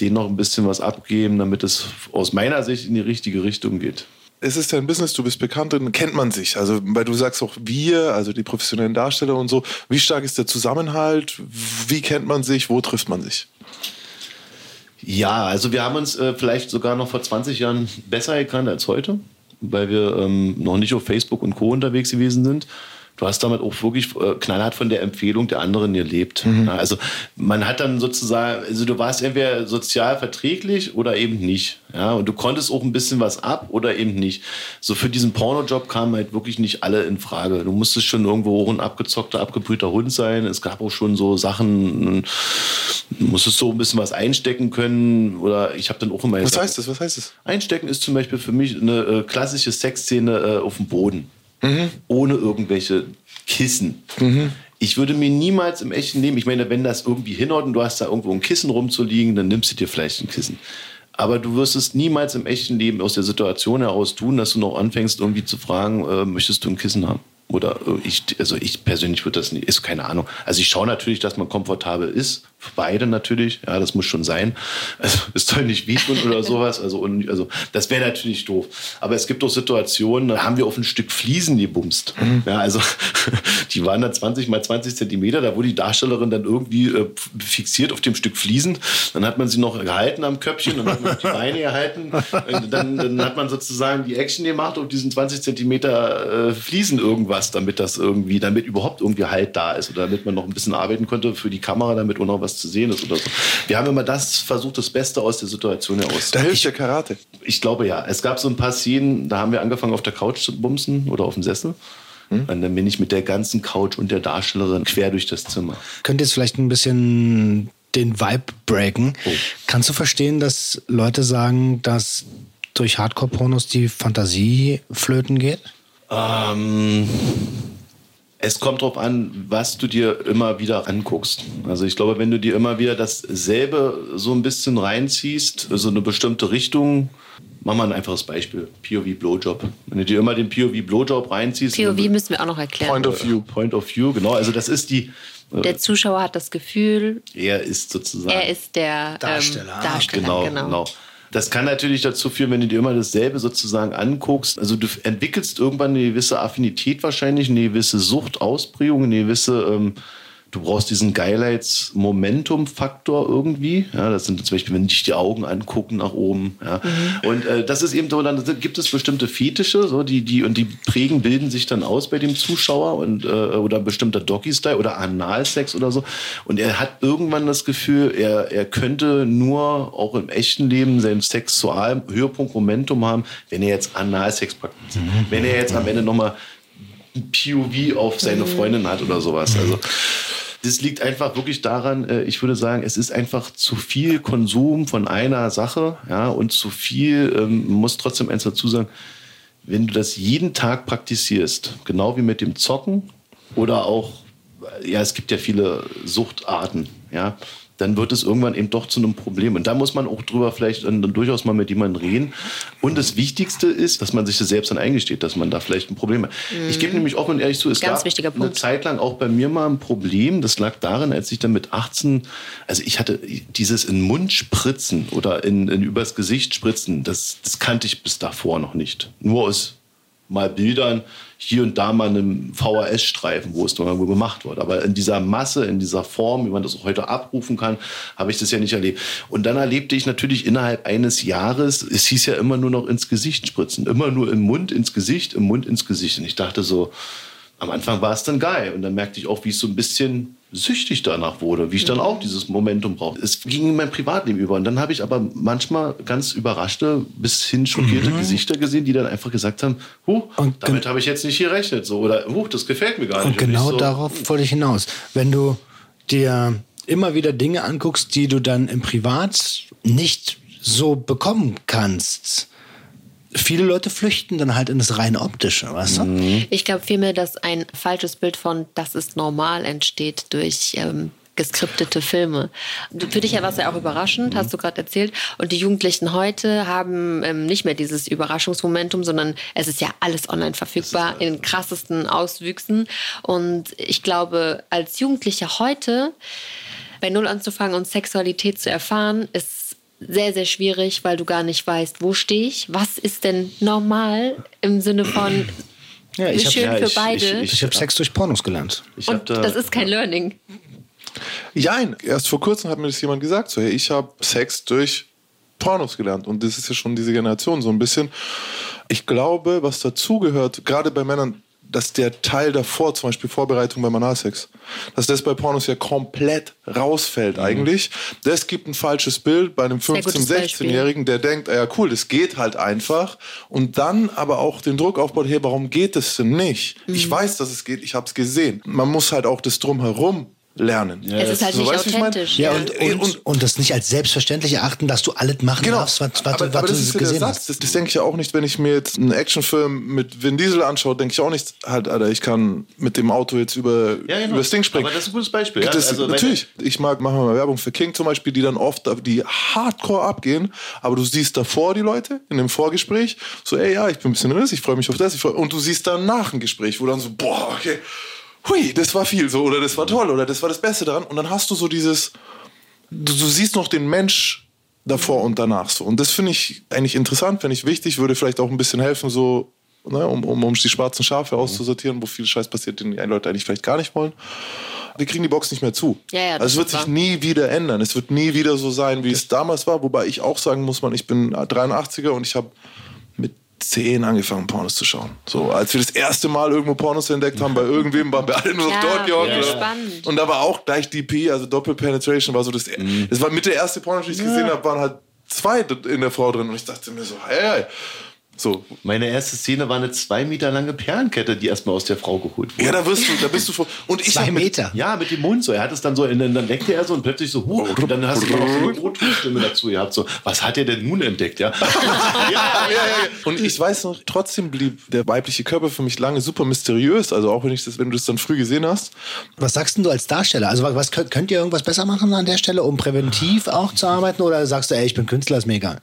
denen noch ein bisschen was abgeben, damit es aus meiner Sicht in die richtige Richtung geht es ist ja ein Business, du bist bekannt, dann kennt man sich. Also, weil du sagst auch wir, also die professionellen Darsteller und so. Wie stark ist der Zusammenhalt? Wie kennt man sich? Wo trifft man sich? Ja, also wir haben uns äh, vielleicht sogar noch vor 20 Jahren besser gekannt als heute, weil wir ähm, noch nicht auf Facebook und Co. unterwegs gewesen sind du hast damit auch wirklich äh, knallhart von der Empfehlung der anderen gelebt. Mhm. Also man hat dann sozusagen, also du warst entweder sozial verträglich oder eben nicht. Ja, und du konntest auch ein bisschen was ab oder eben nicht. So für diesen Pornojob kamen halt wirklich nicht alle in Frage. Du musstest schon irgendwo auch ein abgezockter, abgebrühter Hund sein. Es gab auch schon so Sachen, du musstest so ein bisschen was einstecken können. Oder ich habe dann auch immer. Was heißt das? Was heißt das? Einstecken ist zum Beispiel für mich eine äh, klassische Sexszene äh, auf dem Boden mhm. ohne irgendwelche Kissen. Mhm. Ich würde mir niemals im echten Leben, ich meine, wenn das irgendwie hinhaut und du hast da irgendwo ein Kissen rumzuliegen, dann nimmst du dir vielleicht ein Kissen. Aber du wirst es niemals im echten Leben aus der Situation heraus tun, dass du noch anfängst, irgendwie zu fragen, äh, möchtest du ein Kissen haben? Oder äh, ich, also ich persönlich würde das nicht, ist keine Ahnung. Also ich schaue natürlich, dass man komfortabel ist. Beide natürlich. Ja, das muss schon sein. Also es soll nicht wehtun oder sowas. Also, und, also das wäre natürlich doof. Aber es gibt auch Situationen, da haben wir auf ein Stück Fliesen gebumst. Mhm. Ja, also die waren dann 20 mal 20 Zentimeter. Da wurde die Darstellerin dann irgendwie äh, fixiert auf dem Stück Fliesen. Dann hat man sie noch gehalten am Köpfchen, dann hat man die Beine gehalten. Dann, dann hat man sozusagen die Action gemacht auf diesen 20 Zentimeter äh, Fliesen irgendwas was, damit das irgendwie, damit überhaupt irgendwie Halt da ist oder damit man noch ein bisschen arbeiten konnte für die Kamera, damit auch noch was zu sehen ist oder so. Wir haben immer das versucht, das Beste aus der Situation heraus. Da hilft ja Karate. Ich glaube ja. Es gab so ein paar Szenen, da haben wir angefangen auf der Couch zu bumsen oder auf dem Sessel. Hm? Und dann bin ich mit der ganzen Couch und der Darstellerin quer durch das Zimmer. Könnt ihr jetzt vielleicht ein bisschen den Vibe breaken? Oh. Kannst du verstehen, dass Leute sagen, dass durch Hardcore-Pornos die Fantasie flöten geht? Ähm, Es kommt darauf an, was du dir immer wieder anguckst. Also ich glaube, wenn du dir immer wieder dasselbe so ein bisschen reinziehst, so eine bestimmte Richtung, mach mal ein einfaches Beispiel, POV Blowjob. Wenn du dir immer den POV Blowjob reinziehst. POV müssen wir auch noch erklären. Point of view. Point of View, genau. Also das ist die, Der Zuschauer hat das Gefühl, er ist sozusagen. er ist der Darsteller. Ähm, Darsteller Genau, genau. genau. Das kann natürlich dazu führen, wenn du dir immer dasselbe sozusagen anguckst. Also du entwickelst irgendwann eine gewisse Affinität wahrscheinlich, eine gewisse Suchtausprägung, eine gewisse, ähm, du brauchst diesen Geilheits-Momentum-Faktor irgendwie. Ja, das sind zum Beispiel, wenn dich die Augen angucken nach oben. Ja. Und äh, das ist eben so, dann gibt es bestimmte Fetische, so, die, die, und die prägen, bilden sich dann aus bei dem Zuschauer und, äh, oder bestimmter Doggy-Style oder Analsex oder so. Und er hat irgendwann das Gefühl, er, er könnte nur auch im echten Leben seinen sexualen Höhepunkt, Momentum haben, wenn er jetzt Analsex praktiziert. Wenn er jetzt am Ende nochmal POV auf seine Freundin hat oder sowas. Also das liegt einfach wirklich daran, äh, ich würde sagen, es ist einfach zu viel Konsum von einer Sache, ja, und zu viel, ähm, muss trotzdem eins dazu sagen, wenn du das jeden Tag praktizierst, genau wie mit dem Zocken oder auch, äh, ja, es gibt ja viele Suchtarten, ja, dann wird es irgendwann eben doch zu einem Problem. Und da muss man auch drüber vielleicht dann, durchaus mal mit jemandem reden. Und das Wichtigste ist, dass man sich das selbst dann eingesteht, dass man da vielleicht ein Problem hat. Ich gebe nämlich offen und ehrlich zu, es Ganz gab eine. Zeit lang auch bei mir mal ein Problem. Das lag darin, als ich dann mit 18, also ich hatte dieses in den Mund spritzen oder in, in übers Gesicht spritzen, das, das kannte ich bis davor noch nicht. Nur aus mal Bildern, hier und da mal einem VHS-Streifen, wo es dann irgendwo gemacht wird. Aber in dieser Masse, in dieser Form, wie man das auch heute abrufen kann, habe ich das ja nicht erlebt. Und dann erlebte ich natürlich innerhalb eines Jahres, es hieß ja immer nur noch ins Gesicht spritzen. Immer nur im Mund ins Gesicht, im Mund ins Gesicht. Und ich dachte so, am Anfang war es dann geil. Und dann merkte ich auch, wie ich so ein bisschen süchtig danach wurde, wie ich dann auch dieses Momentum brauchte. Es ging in mein Privatleben über. Und dann habe ich aber manchmal ganz überraschte, bis hin schockierte Gesichter gesehen, die dann einfach gesagt haben, huh, Und damit habe ich jetzt nicht gerechnet. So, oder, huh, das gefällt mir gar Und nicht. ich genau so, darauf wollte ich hinaus. Wenn du dir immer wieder Dinge anguckst, die du dann im Privat nicht so bekommen kannst. Viele Leute flüchten dann halt in das rein optische, weißt du? Ich glaube vielmehr, dass ein falsches Bild von das ist normal entsteht durch ähm, geskriptete Filme. Für dich ja war es ja auch überraschend, hast du gerade erzählt. Und die Jugendlichen heute haben ähm, nicht mehr dieses Überraschungsmomentum, sondern es ist ja alles online verfügbar in krassesten Auswüchsen. Und ich glaube, als Jugendlicher heute bei Null anzufangen und Sexualität zu erfahren, ist sehr, sehr schwierig, weil du gar nicht weißt, wo stehe ich, was ist denn normal im Sinne von Ja, ich hab- schön ja, für ich- beide. ich- Ich habe Sex durch Pornos gelernt. Ich hab und da, das ist kein Learning. Jein, erst vor kurzem hat mir das jemand gesagt, so, hey, ich habe Sex durch Pornos gelernt und das ist ja schon diese Generation so ein bisschen. Ich glaube, was dazugehört, gerade bei Männern, dass der Teil davor, zum Beispiel Vorbereitung beim Analsex, dass das bei Pornos ja komplett rausfällt eigentlich. Das gibt ein falsches Bild bei einem Sehr 15-, gutes Beispiel. 16-Jährigen, der denkt, ah ja cool, das geht halt einfach und dann aber auch den Druck aufbaut, hey, warum geht es denn nicht? Ich weiß, dass es geht, ich habe es gesehen. Man muss halt auch das Drumherum lernen. es ist halt So, nicht weißt authentisch. Ja, ja. und, und, und- und das nicht als selbstverständlich erachten, dass du alles machen Genau. darfst, was, was, aber, was aber das du ist ja der gesehen hast. Das, das denke ich ja auch nicht, wenn ich mir jetzt einen Actionfilm mit Vin Diesel anschaue, denke ich auch nicht, halt, Alter, ich kann mit dem Auto jetzt über, Ja, genau. über das Ding springen. Aber das ist ein gutes Beispiel. ja. Das, Also, wenn- natürlich. Ich mag, machen wir mal Werbung für King zum Beispiel, die dann oft die hardcore abgehen, aber du siehst davor die Leute in dem Vorgespräch, so, ey, ja, ich bin ein bisschen nervös, ich freue mich auf das, ich freu, und du siehst danach ein Gespräch, wo dann so, boah, okay, hui, das war viel so, oder das war toll, oder das war das Beste daran, und dann hast du so dieses, du, du siehst noch den Mensch davor und danach so. Und das finde ich eigentlich interessant, finde ich wichtig, würde vielleicht auch ein bisschen helfen, so, ne, um, um, um die schwarzen Schafe auszusortieren, wo viel Scheiß passiert, den die Leute eigentlich vielleicht gar nicht wollen. Die kriegen die Box nicht mehr zu. Ja, ja, also es wird sich wahr. nie wieder ändern. Es wird nie wieder so sein, wie es damals war. Wobei ich auch sagen muss, man, ich bin 83er und ich habe 10 angefangen, Pornos zu schauen. So, als wir das erste Mal irgendwo Pornos entdeckt haben, bei irgendwem waren wir alle nur noch dort gehockt. ja, spannend. Und da war auch gleich DP, also Doppelpenetration, war so das. Das war mit der erste Porno, die ich gesehen habe, waren halt zwei in der Frau drin. Und ich dachte mir so, hey, hey. So. Meine erste Szene war eine zwei Meter lange Perlenkette, die erstmal aus der Frau geholt wurde. Ja, da wirst du, da bist du vor. Und ich Zwei sag mit- Meter. Ja, mit dem Mund so. Er hat es dann so, in, dann weckte er so und plötzlich so, huh, und dann hast du noch so eine O-Ton-Stimme dazu gehabt. So, was hat er denn nun entdeckt? Ja, Und ich weiß noch, trotzdem blieb der weibliche Körper für mich lange super mysteriös. Also auch wenn ich das, wenn du das dann früh gesehen hast. Was sagst denn du als Darsteller? Also was könnt, könnt ihr irgendwas besser machen an der Stelle, um präventiv auch zu arbeiten? Oder sagst du, ey, ich bin Künstler, ist mir egal?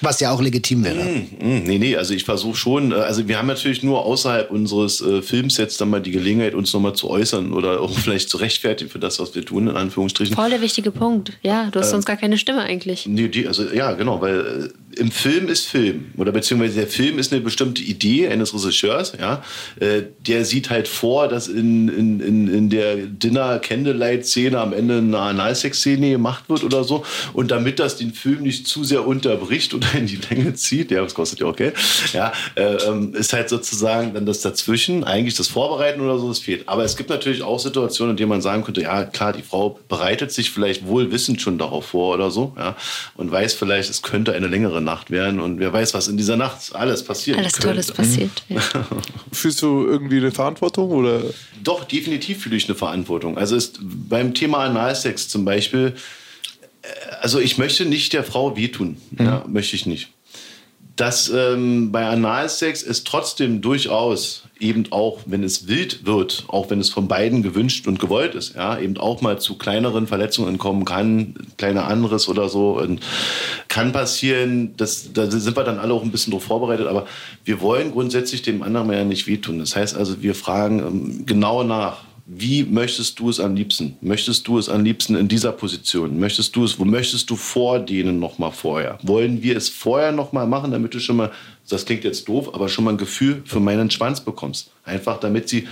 Was ja auch legitim wäre. Hm, Nee, nee, also ich versuche schon, äh, also wir haben natürlich nur außerhalb unseres äh, Films jetzt dann mal die Gelegenheit, uns nochmal zu äußern oder auch vielleicht zu rechtfertigen für das, was wir tun, in Anführungsstrichen. Voll der wichtige Punkt. Ja, du hast sonst gar keine Stimme eigentlich. Nee, die, also ja, genau, weil äh, im Film ist Film oder beziehungsweise der Film ist eine bestimmte Idee eines Regisseurs, ja. Äh, der sieht halt vor, dass in, in, in, in der Dinner-Candlelight-Szene am Ende eine Analsex-Szene gemacht wird oder so. Und damit das den Film nicht zu sehr unterbricht oder in die Länge zieht, ja, das kostet ja auch Geld, ja, äh, ähm, ist halt sozusagen dann das dazwischen, eigentlich das Vorbereiten oder so, das fehlt. Aber es gibt natürlich auch Situationen, in denen man sagen könnte, ja, klar, die Frau bereitet sich vielleicht wohlwissend schon darauf vor oder so, ja, und weiß vielleicht, es könnte eine längere Nacht werden und wer weiß, was in dieser Nacht alles passiert. Alles könnte. Tolles passiert. Ja. Fühlst du irgendwie eine Verantwortung oder? Doch, definitiv fühle ich eine Verantwortung. Also ist beim Thema Analsex zum Beispiel, äh, also ich möchte nicht der Frau wehtun, ja, möchte ich nicht. Dass ähm, bei Analsex es trotzdem durchaus eben auch, wenn es wild wird, auch wenn es von beiden gewünscht und gewollt ist, ja, eben auch mal zu kleineren Verletzungen kommen kann, kleiner anderes oder so, und kann passieren. Das, da sind wir dann alle auch ein bisschen drauf vorbereitet, aber wir wollen grundsätzlich dem anderen ja nicht wehtun. Das heißt also, wir fragen ähm, genau nach. Wie möchtest du es am liebsten? Möchtest du es am liebsten in dieser Position? Möchtest du es, wo möchtest du vor denen noch mal vorher? Wollen wir es vorher noch mal machen, damit du schon mal, das klingt jetzt doof, aber schon mal ein Gefühl für meinen Schwanz bekommst? Einfach damit sie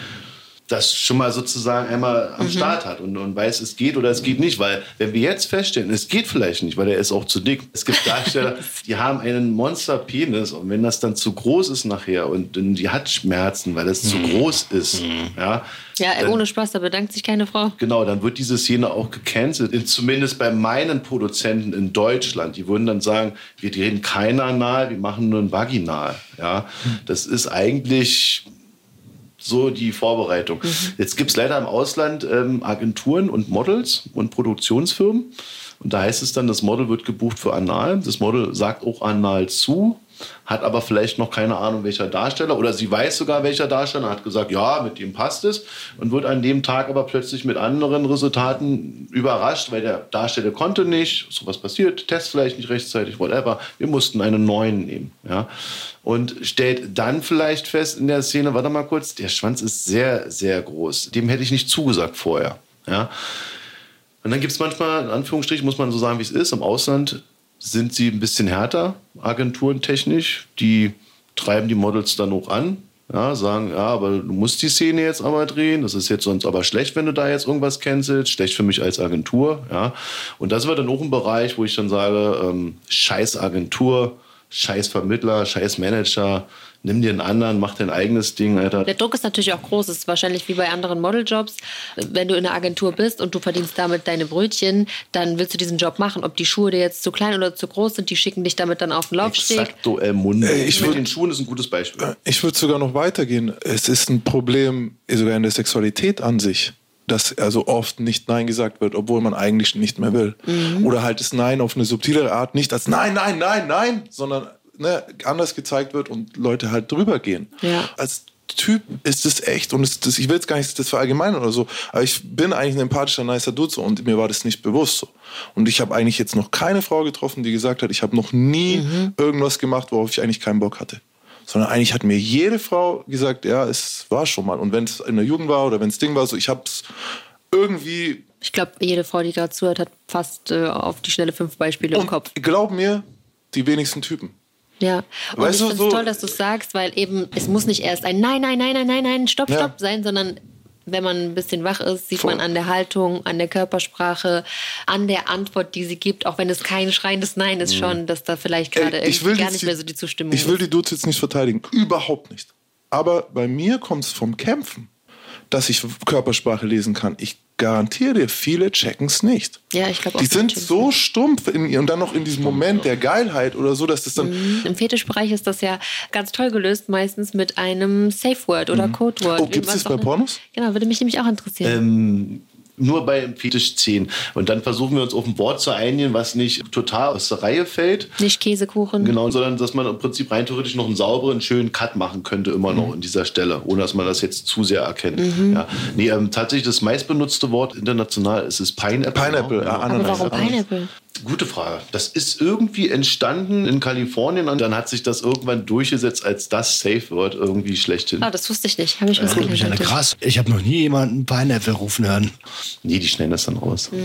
das schon mal sozusagen einmal am Start hat und, und weiß, es geht oder es geht nicht. Weil wenn wir jetzt feststellen, es geht vielleicht nicht, weil er ist auch zu dick. Es gibt Darsteller, die haben einen Monsterpenis und wenn das dann zu groß ist nachher und, und die hat Schmerzen, weil es zu groß ist, ja, Ja, dann- ohne Spaß, da bedankt sich keine Frau. Genau, dann wird diese Szene auch gecancelt. Zumindest bei meinen Produzenten in Deutschland. Die würden dann sagen, wir drehen kein Anal, wir machen nur ein Vaginal. Ja, das ist eigentlich so die Vorbereitung. Jetzt gibt es leider im Ausland ähm, Agenturen und Models und Produktionsfirmen. Und da heißt es dann, das Model wird gebucht für Anal. Das Model sagt auch Anal zu, hat aber vielleicht noch keine Ahnung, welcher Darsteller. Oder sie weiß sogar, welcher Darsteller, hat gesagt, ja, mit dem passt es. Und wird an dem Tag aber plötzlich mit anderen Resultaten überrascht, weil der Darsteller konnte nicht. So was passiert, Test vielleicht nicht rechtzeitig, whatever. Wir mussten einen neuen nehmen. Ja und stellt dann vielleicht fest in der Szene, warte mal kurz, der Schwanz ist sehr, sehr groß. Dem hätte ich nicht zugesagt vorher. Ja? Und dann gibt es manchmal, in Anführungsstrichen, muss man so sagen, wie es ist, im Ausland sind sie ein bisschen härter, agenturentechnisch. Die treiben die Models dann hoch an. Ja, sagen, ja, aber du musst die Szene jetzt aber drehen. Das ist jetzt sonst aber schlecht, wenn du da jetzt irgendwas cancelst. Schlecht für mich als Agentur. Ja. Und das wird dann auch ein Bereich, wo ich dann sage, ähm, scheiß Agentur, scheiß Vermittler, scheiß Manager, nimm dir einen anderen, mach dein eigenes Ding, Alter. Der Druck ist natürlich auch groß. Es ist wahrscheinlich wie bei anderen Modeljobs. Wenn du in einer Agentur bist und du verdienst damit deine Brötchen, dann willst du diesen Job machen. Ob die Schuhe dir jetzt zu klein oder zu groß sind, die schicken dich damit dann auf den Laufsteg. Exacto el mundo. Ey, ich Mit würd- den Schuhen ist ein gutes Beispiel. Ich würde sogar noch weitergehen. Es ist ein Problem sogar in der Sexualität an sich, dass also oft nicht Nein gesagt wird, obwohl man eigentlich nicht mehr will. Oder halt das Nein auf eine subtilere Art nicht als Nein, Nein, Nein, Nein, sondern ne, anders gezeigt wird und Leute halt drüber gehen. Ja. Als Typ ist es echt und es, das, ich will jetzt gar nicht das verallgemeinern oder so, aber ich bin eigentlich ein empathischer, nicer Dude so, und mir war das nicht bewusst so. Und ich habe eigentlich jetzt noch keine Frau getroffen, die gesagt hat, ich habe noch nie irgendwas gemacht, worauf ich eigentlich keinen Bock hatte sondern eigentlich hat mir jede Frau gesagt, ja, es war schon mal. Und wenn es in der Jugend war oder wenn es Ding war, so ich habe es irgendwie, Ich glaube, jede Frau, die gerade zuhört, hat fast äh, auf die schnelle fünf Beispiele im Kopf. glaub mir, die wenigsten Typen. Ja, und Weißt ich finde es so- toll, dass du es sagst, weil eben es muss nicht erst ein Nein, Nein, Nein, Nein, Nein, Nein, Stopp, Ja. Stopp sein, sondern wenn man ein bisschen wach ist, sieht Voll. man an der Haltung, an der Körpersprache, an der Antwort, die sie gibt, auch wenn es kein schreiendes Nein ist, schon, dass da vielleicht gerade irgendwie gar nicht mehr so die Zustimmung Ich will ist. die Dudes jetzt nicht verteidigen. Überhaupt nicht. Aber bei mir kommt es vom Kämpfen, dass ich Körpersprache lesen kann. Ich garantiere dir, viele checken es nicht. Ja, ich glaube auch. Die sind so stumpf in, und dann noch in diesem Moment der Geilheit oder so, dass das dann. Mhm. Im Fetischbereich ist das ja ganz toll gelöst, meistens mit einem Safe Word oder Codeword. Oh, gibt's was das bei. Pornos? Genau, würde mich nämlich auch interessieren. Ähm, nur bei Fetisch 10. Und dann versuchen wir uns auf ein Wort zu einigen, was nicht total aus der Reihe fällt. Nicht Käsekuchen. Genau, sondern dass man im Prinzip rein theoretisch noch einen sauberen, schönen Cut machen könnte, immer noch Mhm. in dieser Stelle, ohne dass man das jetzt zu sehr erkennt. Ja. Nee, ähm, tatsächlich das meistbenutzte Wort international ist es Pineapple. Pineapple, Genau. ja, Aber Ananas. warum Pineapple? Gute Frage. Das ist irgendwie entstanden in Kalifornien und dann hat sich das irgendwann durchgesetzt als das Safe Word irgendwie schlechthin. Ah, das wusste ich nicht. Habe ich was gelernt. heute. krass. Ich habe noch nie jemanden Pineapple rufen hören. Nee, die schneiden das dann raus.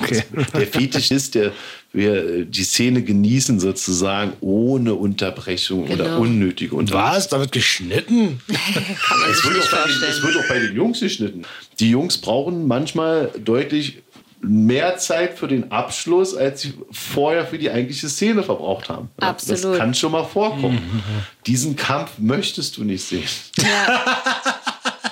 Okay. Der Fetisch ist, der wir äh, die Szene genießen sozusagen ohne Unterbrechung oder Genau. unnötige Unterbrechung. Was? Da wird geschnitten? Kann man Es sich wird, nicht bei den, es vorstellen. wird auch bei den Jungs geschnitten. Die Jungs brauchen manchmal deutlich mehr Zeit für den Abschluss, als sie vorher für die eigentliche Szene verbraucht haben. Ja, Absolut. Das kann schon mal vorkommen. Diesen Kampf möchtest du nicht sehen.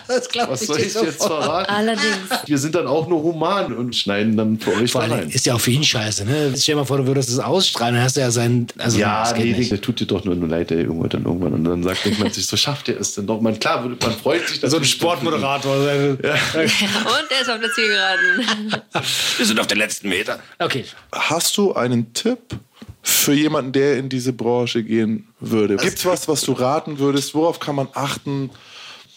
Das glaube Was soll ich jetzt verraten? Allerdings. Wir sind dann auch nur human und schneiden dann für euch Vor allem rein. ist ja auch für ihn scheiße, ne? Stell dir mal vor, du würdest das ausstrahlen, dann hast du ja seinen. Also, Ja, das nee, nicht. der tut dir doch nur leid, der Junge dann irgendwann. Und dann sagt man sich, so schafft er es denn doch. Man, klar, man freut sich. So ein. Sportmoderator. Und er ist auf der Zielgeraden. Wir sind auf den letzten Meter. Okay. Hast du einen Tipp für jemanden, der in diese Branche gehen würde? Gibt es was, was du raten würdest? Worauf kann man achten?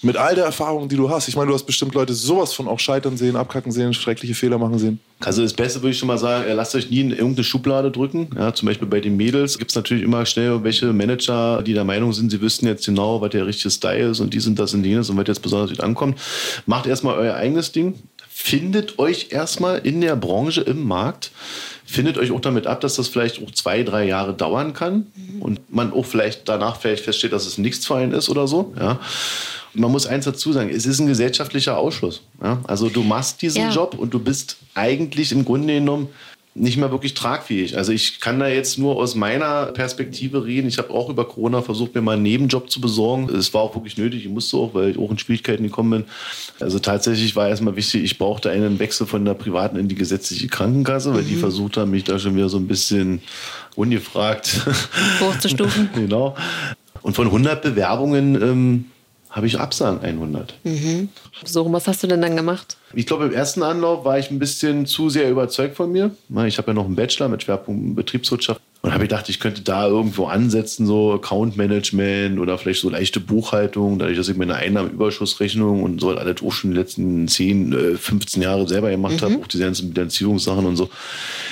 Mit all der Erfahrung, die du hast. Ich meine, du hast bestimmt Leute sowas von auch scheitern sehen, abkacken sehen, schreckliche Fehler machen sehen. Also das Beste würde ich schon mal sagen, äh, lasst euch nie in irgendeine Schublade drücken. Ja, zum Beispiel bei den Mädels gibt es natürlich immer schnell welche Manager, die der Meinung sind, sie wüssten jetzt genau, was der richtige Style ist und dies und das und jenes und was jetzt besonders gut ankommt. Macht erstmal euer eigenes Ding. Findet euch erstmal in der Branche, im Markt. Findet euch auch damit ab, dass das vielleicht auch zwei, drei Jahre dauern kann und man auch vielleicht danach vielleicht feststeht, dass es nichts für einen ist oder so. Ja. Man muss eins dazu sagen, es ist ein gesellschaftlicher Ausschluss. Ja? Also du machst diesen Ja. Job und du bist eigentlich im Grunde genommen nicht mehr wirklich tragfähig. Also ich kann da jetzt nur aus meiner Perspektive reden. Ich habe auch über Corona versucht, mir mal einen Nebenjob zu besorgen. Es war auch wirklich nötig. Ich musste auch, weil ich auch in Schwierigkeiten gekommen bin. Also tatsächlich war erstmal wichtig, ich brauchte einen Wechsel von der privaten in die gesetzliche Krankenkasse, weil die versucht haben, mich da schon wieder so ein bisschen ungefragt Hochzustufen. genau. Und von 100 Bewerbungen ähm, habe ich Absagen 100. So, was hast du denn dann gemacht? Ich glaube, im ersten Anlauf war ich ein bisschen zu sehr überzeugt von mir. Ich habe ja noch einen Bachelor mit Schwerpunkt Betriebswirtschaft. Und habe gedacht, ich könnte da irgendwo ansetzen, so Account Management oder vielleicht so leichte Buchhaltung, dadurch, dass ich meine Einnahmenüberschussrechnung und so alles auch schon die letzten 10, äh, 15 Jahre selber gemacht habe, auch diese ganzen Bilanzierungssachen und so.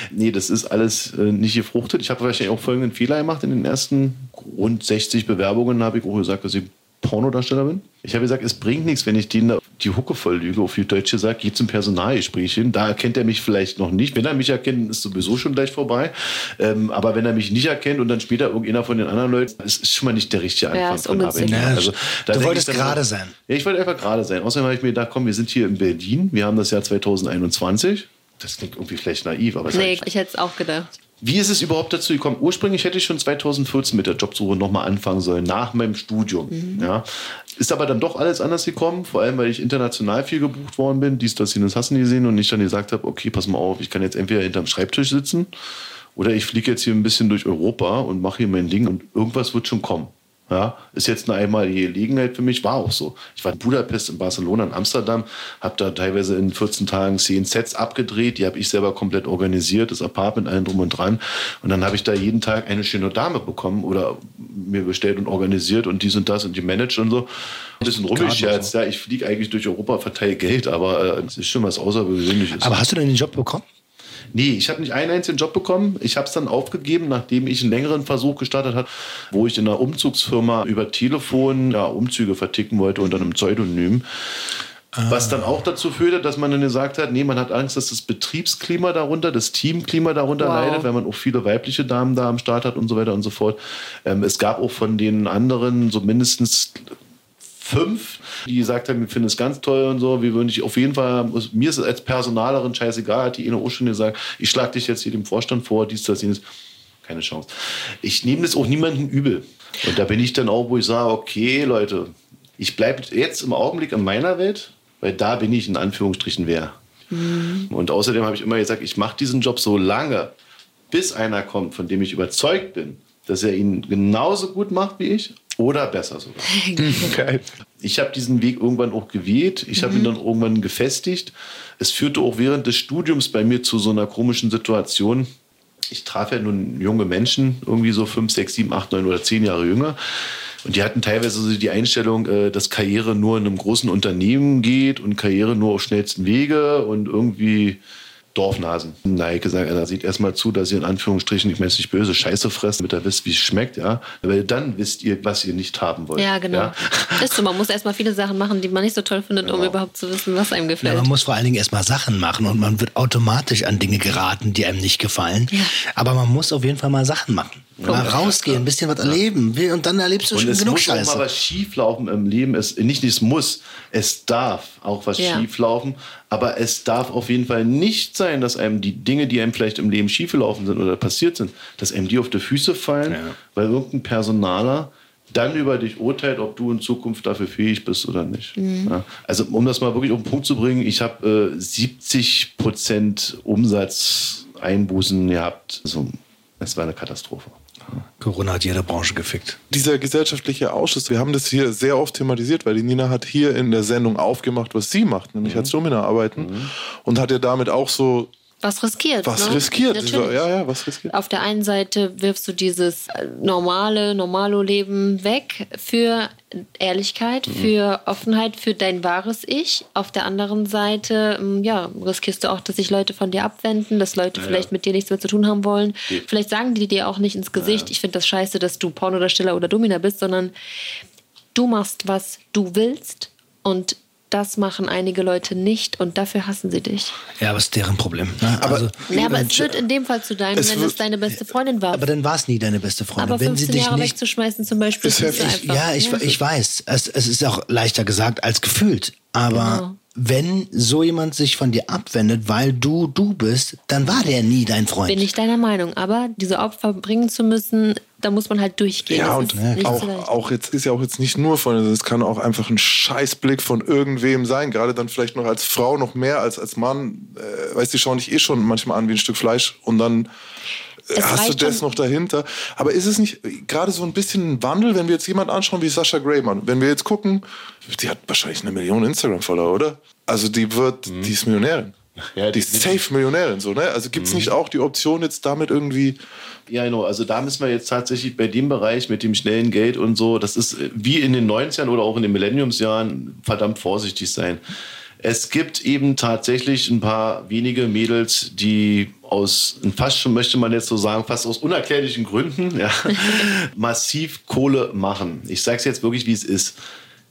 Nee, das ist alles äh, nicht gefruchtet. Ich habe wahrscheinlich auch folgenden Fehler gemacht in den ersten rund 60 Bewerbungen, habe ich auch gesagt, dass ich Pornodarsteller bin. Ich habe gesagt, es bringt nichts, wenn ich denen die Hucke voll lüge, auf die Deutsche sage, geh zum Personalgespräch hin. Da erkennt er mich vielleicht noch nicht. Wenn er mich erkennt, ist sowieso schon gleich vorbei. Ähm, aber wenn er mich nicht erkennt und dann später irgendeiner von den anderen Leuten, das ist schon mal nicht der richtige Anfang Ja, ist von. Arbeit. Ja, Also, da du wolltest gerade sein. Ja, ich wollte einfach gerade sein. Außerdem habe ich mir gedacht, komm, wir sind hier in Berlin. Wir haben das Jahr 2021. Das klingt irgendwie vielleicht naiv, aber Nee, ich hätte es auch gedacht. Wie ist es überhaupt dazu gekommen? Ursprünglich hätte ich schon 2014 mit der Jobsuche nochmal anfangen sollen, nach meinem Studium. Ja. Ist aber dann doch alles anders gekommen, vor allem weil ich international viel gebucht worden bin, dies, das, jenes nie gesehen und ich dann gesagt habe, okay, pass mal auf, ich kann jetzt entweder hinterm Schreibtisch sitzen oder ich fliege jetzt hier ein bisschen durch Europa und mache hier mein Ding und irgendwas wird schon kommen. Ja, ist jetzt eine einmalige Gelegenheit für mich, war auch so. Ich war in Budapest, in Barcelona, in Amsterdam, habe da teilweise in 14 Tagen 10 Sets abgedreht, die habe ich selber komplett organisiert, das Apartment, allen drum und dran. Und dann habe ich da jeden Tag eine schöne Dame bekommen oder mir bestellt und organisiert und dies und das und gemanagt und so. Ein bisschen rumgescherzt, ja, ich fliege eigentlich durch Europa, verteile Geld, aber äh, es ist schon was Außergewöhnliches. Aber hast du denn den Job bekommen? Nee, ich habe nicht einen einzigen Job bekommen. Ich habe es dann aufgegeben, nachdem ich einen längeren Versuch gestartet habe, wo ich in einer Umzugsfirma über Telefon ja, Umzüge verticken wollte unter einem Pseudonym. Was dann auch dazu führte, dass man dann gesagt hat, nee, man hat Angst, dass das Betriebsklima darunter, das Teamklima darunter Wow. leidet, weil man auch viele weibliche Damen da am Start hat und so weiter und so fort. Ähm, es gab auch von den anderen so mindestens fünf, die gesagt haben, wir finden es ganz toll und so. Wir würden dich auf jeden Fall, mir ist es als Personalerin scheißegal, hat die eine auch schon gesagt, ich schlage dich jetzt hier dem Vorstand vor, dies, das, jenes. Keine Chance. Ich nehme das auch niemandem übel. Und da bin ich dann auch, wo ich sage, okay, Leute, ich bleibe jetzt im Augenblick in meiner Welt. weil da bin ich in Anführungsstrichen wer. Und außerdem habe ich immer gesagt, ich mache diesen Job so lange, bis einer kommt, von dem ich überzeugt bin, dass er ihn genauso gut macht wie ich oder besser sogar. Geil. Ich habe diesen Weg irgendwann auch gewählt. Ich habe ihn dann irgendwann gefestigt. Es führte auch während des Studiums bei mir zu so einer komischen Situation. Ich traf ja nun junge Menschen, irgendwie so fünf, sechs, sieben, acht, neun oder zehn Jahre jünger. Und die hatten teilweise so die Einstellung, äh, dass Karriere nur in einem großen Unternehmen geht und Karriere nur auf schnellsten Wege und irgendwie Dorfnasen. Na, ich gesagt, da sieht erstmal zu, dass ihr in Anführungsstrichen, ich meine es nicht böse, Scheiße fressen, damit ihr wisst, wie es schmeckt, ja. Weil dann wisst ihr, was ihr nicht haben wollt. Ja, genau. Ist so, man muss erstmal viele Sachen machen, die man nicht so toll findet, um Genau. überhaupt zu wissen, was einem Ja, gefällt. man muss vor allen Dingen erstmal Sachen machen und man wird automatisch an Dinge geraten, die einem nicht gefallen. Aber man muss auf jeden Fall mal Sachen machen. Mal rausgehen, ein bisschen was erleben. Und dann erlebst du Und schon es genug muss auch Scheiße. mal was schief laufen im Leben. Es, nicht, es muss, es darf auch was Ja. schief laufen. Aber es darf auf jeden Fall nicht sein, dass einem die Dinge, die einem vielleicht im Leben schief gelaufen sind oder passiert sind, dass einem die auf die Füße fallen, weil irgendein Personaler dann über dich urteilt, ob du in Zukunft dafür fähig bist oder nicht. Ja. Also um das mal wirklich auf den Punkt zu bringen, ich habe äh, 70 Prozent Umsatzeinbußen gehabt. Also, es war eine Katastrophe. Corona hat jede Branche gefickt. Dieser gesellschaftliche Ausschuss, wir haben das hier sehr oft thematisiert, weil die Nina hat hier in der Sendung aufgemacht, was sie macht, nämlich als Domina arbeiten und hat ja damit auch so was riskiert. was ne? riskiert. Natürlich. Ja, ja, was riskiert. Auf der einen Seite wirfst du dieses äh, normale, Normalo-Leben weg für Ehrlichkeit, Mhm. für Offenheit, für dein wahres Ich. Auf der anderen Seite, ähm, ja, riskierst du auch, dass sich Leute von dir abwenden, dass Leute vielleicht mit dir nichts mehr zu tun haben wollen. Vielleicht sagen die dir auch nicht ins Gesicht, ich finde das scheiße, dass du Pornodarsteller oder Domina bist, sondern du machst, was du willst und das machen einige Leute nicht und dafür hassen sie dich. Ja, aber ist deren Problem. Ne? Aber- also, Ja, aber es wird in dem Fall zu deinem, Es wenn wird- es deine beste Freundin war. aber dann war es nie deine beste Freundin. Aber Wenn sie 15 dich Jahre nicht wegzuschmeißen zum Beispiel, Ist ist einfach. Ja, ich, ich weiß. Es, es ist auch leichter gesagt als gefühlt. Aber Genau. Wenn so jemand sich von dir abwendet, weil du du bist, dann war der nie dein Freund. Bin ich deiner Meinung. Aber diese Opfer bringen zu müssen, da muss man halt durchgehen. Ja, Das und auch, so auch jetzt ist ja auch jetzt nicht nur von, es kann auch einfach ein Scheißblick von irgendwem sein. Gerade dann vielleicht noch als Frau noch mehr als als Mann. Äh, weißt du, die schauen dich eh schon manchmal an wie ein Stück Fleisch und dann Es hast du das noch dahinter. Aber ist es nicht gerade so ein bisschen ein Wandel, wenn wir jetzt jemand anschauen wie Sascha Grayman? Wenn wir jetzt gucken, die hat wahrscheinlich eine Million Instagram-Follower, oder? Also die wird, die ist Millionärin. Ja, die ist safe Millionärin, so, ne? Also gibt es nicht auch die Option, jetzt damit irgendwie Ja, genau. Also da müssen wir jetzt tatsächlich bei dem Bereich mit dem schnellen Geld und so, das ist äh, wie in den 90ern oder auch in den Millenniumsjahren, verdammt vorsichtig sein. Es gibt eben tatsächlich ein paar wenige Mädels, die aus, fast schon möchte man jetzt so sagen, fast aus unerklärlichen Gründen, ja, massiv Kohle machen. Ich sage es jetzt wirklich, wie es ist.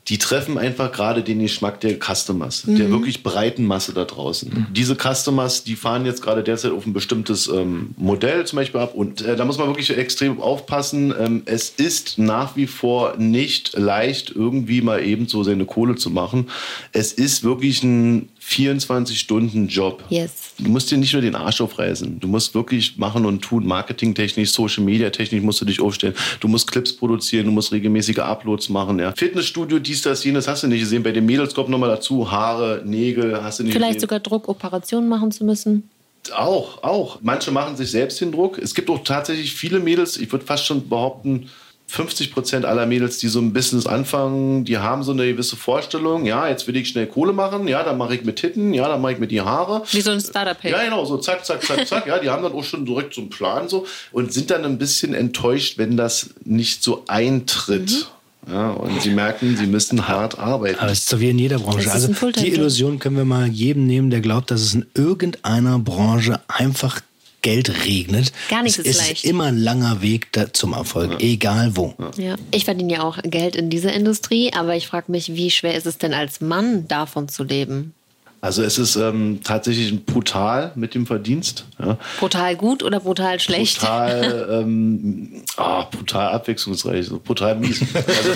Die treffen einfach gerade den Geschmack der Customers, der wirklich breiten Masse da draußen. Diese Customers, die fahren jetzt gerade derzeit auf ein bestimmtes ähm, Modell zum Beispiel ab und äh, da muss man wirklich extrem aufpassen. Ähm, es ist nach wie vor nicht leicht, irgendwie mal eben so seine Kohle zu machen. Es ist wirklich ein 24-Stunden-Job. Yes. Du musst dir nicht nur den Arsch aufreißen. Du musst wirklich machen und tun. Marketingtechnisch, Social Media technisch musst du dich aufstellen. Du musst Clips produzieren, du musst regelmäßige Uploads machen. Ja. Fitnessstudio, dies, das, jenes hast du nicht gesehen. Bei den Mädels kommt nochmal dazu. Haare, Nägel, hast du nicht Vielleicht gesehen. sogar Druckoperationen machen zu müssen. Auch, auch. Manche machen sich selbst den Druck. Es gibt auch tatsächlich viele Mädels, ich würde fast schon behaupten, 50 Prozent aller Mädels, die so ein Business anfangen, die haben so eine gewisse Vorstellung. Ja, jetzt will ich schnell Kohle machen. Ja, dann mache ich mit Titten. Ja, dann mache ich mit die Haare. Wie so ein Startup-Hack. Ja, genau, so zack, zack, zack, zack. Ja, die haben dann auch schon direkt so einen Plan so und sind dann ein bisschen enttäuscht, wenn das nicht so eintritt. Ja, und sie merken, sie müssen hart arbeiten. Aber es ist so wie in jeder Branche. Also die Illusion können wir mal jedem nehmen, der glaubt, dass es in irgendeiner Branche einfach Geld regnet. Gar nichts es ist ist leicht. immer ein langer Weg da zum Erfolg, egal wo. Ja. Ich verdiene ja auch Geld in dieser Industrie, aber ich frage mich, wie schwer ist es denn als Mann davon zu leben? Also es ist ähm, tatsächlich brutal mit dem Verdienst. Ja. Brutal gut oder brutal schlecht? Brutal, ähm, oh, brutal abwechslungsreich, so brutal mies. Also,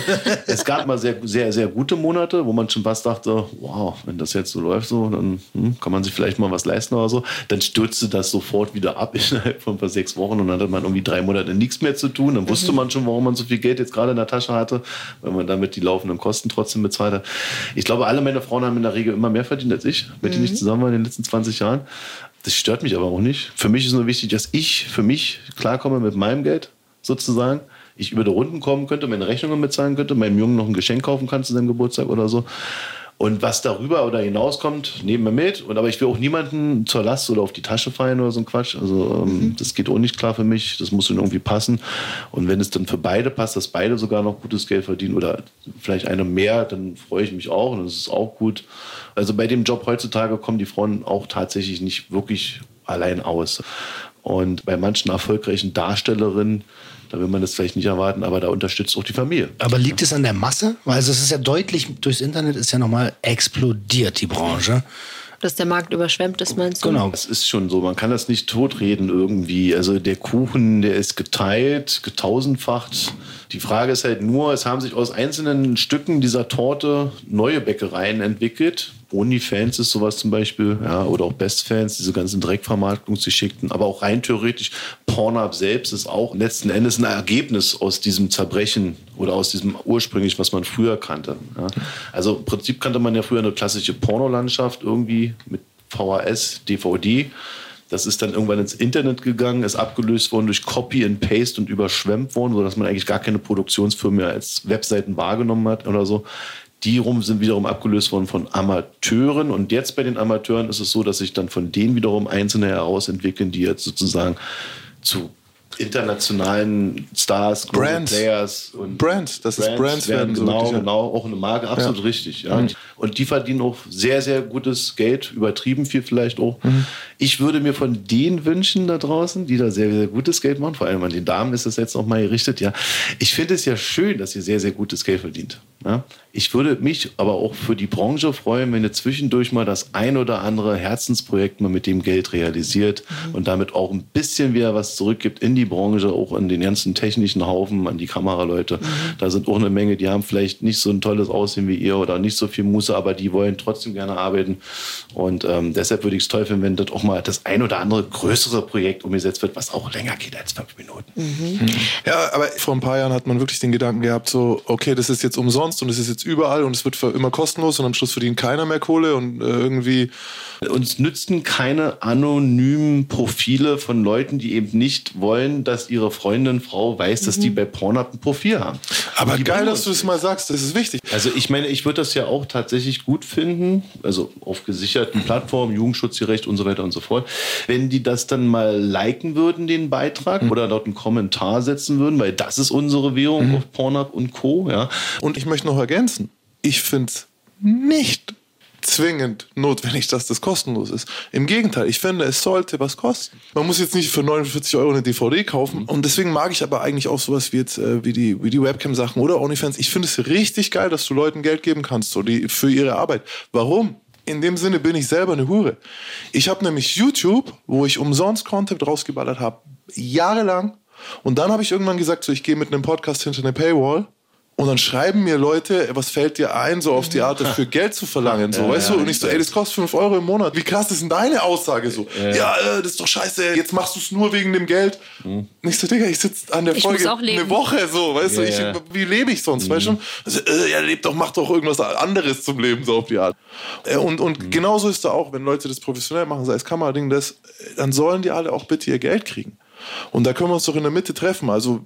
es gab mal sehr, sehr, sehr gute Monate, wo man schon fast dachte, wow, wenn das jetzt so läuft, so, dann hm, kann man sich vielleicht mal was leisten oder so. Dann stürzte das sofort wieder ab innerhalb von ein paar sechs Wochen und dann hatte man irgendwie drei Monate nichts mehr zu tun. Dann wusste mhm. man schon, warum man so viel Geld jetzt gerade in der Tasche hatte, weil man damit die laufenden Kosten trotzdem bezahlt hat. Ich glaube, alle meine Frauen haben in der Regel immer mehr verdient als ich ich, mit denen ich mhm. zusammen war in den letzten 20 Jahren. Das stört mich aber auch nicht. Für mich ist nur wichtig, dass ich für mich klarkomme mit meinem Geld sozusagen. Ich über die Runden kommen könnte, meine Rechnungen bezahlen könnte, meinem Jungen noch ein Geschenk kaufen kann zu seinem Geburtstag oder so. Und was darüber oder hinauskommt, nehmen wir mit. Und aber ich will auch niemanden zur Last oder auf die Tasche fallen oder so ein Quatsch. Also ähm, mhm. das geht auch nicht klar für mich. Das muss dann irgendwie passen. Und wenn es dann für beide passt, dass beide sogar noch gutes Geld verdienen oder vielleicht einer mehr, dann freue ich mich auch und das ist auch gut. Also bei dem Job heutzutage kommen die Frauen auch tatsächlich nicht wirklich allein aus. Und bei manchen erfolgreichen Darstellerinnen da will man das vielleicht nicht erwarten, aber da unterstützt auch die Familie. Aber liegt es an der Masse? Weil also es ist ja deutlich, durchs Internet ist ja nochmal explodiert, die Branche. Dass der Markt überschwemmt ist, meinst du? Genau. Das ist schon so. Man kann das nicht totreden irgendwie. Also der Kuchen, der ist geteilt, getausendfacht. Die Frage ist halt nur, es haben sich aus einzelnen Stücken dieser Torte neue Bäckereien entwickelt OnlyFans ist sowas zum Beispiel, ja, oder auch Bestfans, diese ganzen Dreckvermarktungsgeschickten, aber auch rein theoretisch, Pornhub selbst ist auch letzten Endes ein Ergebnis aus diesem Zerbrechen oder aus diesem ursprünglich, was man früher kannte. Ja. Also im Prinzip kannte man ja früher eine klassische Pornolandschaft irgendwie mit VHS, DVD. Das ist dann irgendwann ins Internet gegangen, ist abgelöst worden durch Copy and Paste und überschwemmt worden, sodass man eigentlich gar keine Produktionsfirma mehr als Webseiten wahrgenommen hat oder so. Die rum sind wiederum abgelöst worden von Amateuren. Und jetzt bei den Amateuren ist es so, dass sich dann von denen wiederum Einzelne herausentwickeln, die jetzt sozusagen zu internationalen Stars, Brands. Players und Brands, das ist Brands werden, genau, so genau, auch eine Marke, absolut ja. richtig. Ja. Mhm. Und die verdienen auch sehr, sehr gutes Geld, übertrieben viel vielleicht auch. Mhm. Ich würde mir von denen wünschen da draußen, die da sehr, sehr gutes Geld machen, vor allem an den Damen ist das jetzt noch mal gerichtet, ja. Ich finde es ja schön, dass ihr sehr, sehr gutes Geld verdient. Ja. Ich würde mich aber auch für die Branche freuen, wenn ihr zwischendurch mal das ein oder andere Herzensprojekt mal mit dem Geld realisiert mhm. und damit auch ein bisschen wieder was zurückgibt in die Branche, auch in den ganzen technischen Haufen, an die Kameraleute. Mhm. Da sind auch eine Menge, die haben vielleicht nicht so ein tolles Aussehen wie ihr oder nicht so viel Muße, aber die wollen trotzdem gerne arbeiten. Und ähm, deshalb würde ich es toll finden, wenn dort auch mal das ein oder andere größere Projekt umgesetzt wird, was auch länger geht als fünf Minuten. Mhm. Ja, aber vor ein paar Jahren hat man wirklich den Gedanken gehabt, so, okay, das ist jetzt umsonst und es ist jetzt überall und es wird für immer kostenlos und am Schluss verdient keiner mehr Kohle und äh, irgendwie. Uns nützten keine anonymen Profile von Leuten, die eben nicht wollen, dass ihre Freundin, Frau weiß, dass die mhm. bei Pornhub ein Profil haben. Aber geil, dass du das mal sagst, das ist wichtig. Also ich meine, ich würde das ja auch tatsächlich gut finden, also auf gesicherten Plattformen, Jugendschutzgerecht und so weiter und so fort, wenn die das dann mal liken würden, den Beitrag, mhm. oder dort einen Kommentar setzen würden, weil das ist unsere Währung mhm. auf Pornhub und Co. Ja. Und ich möchte noch ergänzen, ich finde es nicht zwingend notwendig, dass das kostenlos ist. Im Gegenteil, ich finde, es sollte was kosten. Man muss jetzt nicht für 49 Euro eine DVD kaufen. Und deswegen mag ich aber eigentlich auch sowas wie jetzt äh, wie die, wie die Webcam-Sachen oder OnlyFans. Ich finde es richtig geil, dass du Leuten Geld geben kannst so die, für ihre Arbeit. Warum? In dem Sinne bin ich selber eine Hure. Ich habe nämlich YouTube, wo ich umsonst Content rausgeballert habe, jahrelang. Und dann habe ich irgendwann gesagt, so ich gehe mit einem Podcast hinter eine Paywall und dann schreiben mir Leute, was fällt dir ein, so auf die Art dafür Geld zu verlangen, so, ja, weißt ja, du? Und ich so, ey, das kostet 5 Euro im Monat. Wie krass ist denn deine Aussage so? Ja, ja äh, das ist doch scheiße, jetzt machst du es nur wegen dem Geld. Mhm. Und ich so, Digga, ich sitze an der ich Folge eine Woche so, weißt du? Ich, wie lebe ich sonst, mhm. weißt du? Also, äh, ja, lebt doch, mach doch irgendwas anderes zum Leben, so auf die Art. Äh, und und mhm. genauso ist da auch, wenn Leute das professionell machen, sei es Kamerading, das, dann sollen die alle auch bitte ihr Geld kriegen. Und da können wir uns doch in der Mitte treffen. Also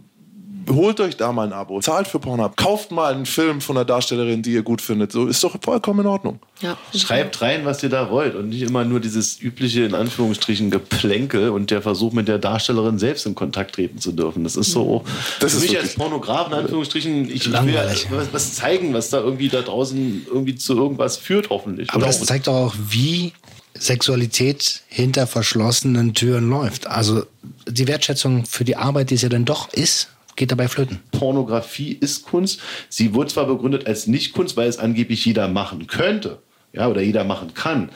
holt euch da mal ein Abo, zahlt für Pornhub, kauft mal einen Film von einer Darstellerin, die ihr gut findet. So ist doch vollkommen in Ordnung. Ja, Schreibt rein, was ihr da wollt und nicht immer nur dieses übliche, in Anführungsstrichen, Geplänkel und der Versuch, mit der Darstellerin selbst in Kontakt treten zu dürfen. Das ist so, das für ist mich als Pornograf, in Anführungsstrichen, ich will was, was zeigen, was da irgendwie da draußen irgendwie zu irgendwas führt, hoffentlich. Aber das zeigt doch auch, wie Sexualität hinter verschlossenen Türen läuft. Also die Wertschätzung für die Arbeit, die es ja dann doch ist, geht dabei flöten. Pornografie ist Kunst. Sie wird zwar begründet als Nicht-Kunst, weil es angeblich jeder machen könnte. ja, oder jeder machen kann.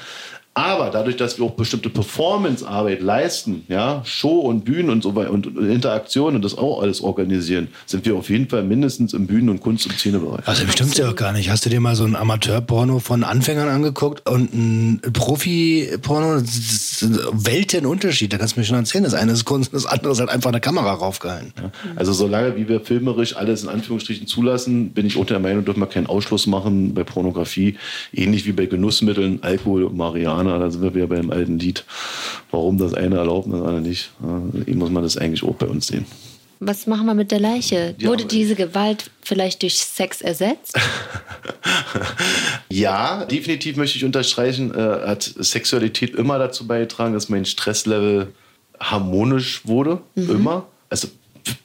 Aber dadurch, dass wir auch bestimmte Performance-Arbeit leisten, ja, Show und Bühnen und so weiter und Interaktion und das auch alles organisieren, sind wir auf jeden Fall mindestens im Bühnen- und Kunst- und Szenebereich. Also bestimmt ja auch gar nicht. Hast du dir mal so ein Amateur-Porno von Anfängern angeguckt und ein Profi-Porno? Weltenunterschied. Da kannst du mir schon erzählen. Das eine ist Kunst, das andere ist halt einfach eine Kamera raufgehalten. Ja. Also solange wie wir filmerisch alles in Anführungsstrichen zulassen, bin ich auch der Meinung, dürfen wir keinen Ausschluss machen bei Pornografie. Ähnlich wie bei Genussmitteln, Alkohol und Marihuana. Da sind wir wieder beim alten Lied. Warum das eine erlaubt und das andere nicht. Ja, muss man das eigentlich auch bei uns sehen. Was machen wir mit der Leiche? Ja, Wurde diese Gewalt vielleicht durch Sex ersetzt? Ja, definitiv möchte ich unterstreichen, äh, hat Sexualität immer dazu beigetragen, dass mein Stresslevel harmonisch wurde. Immer. Also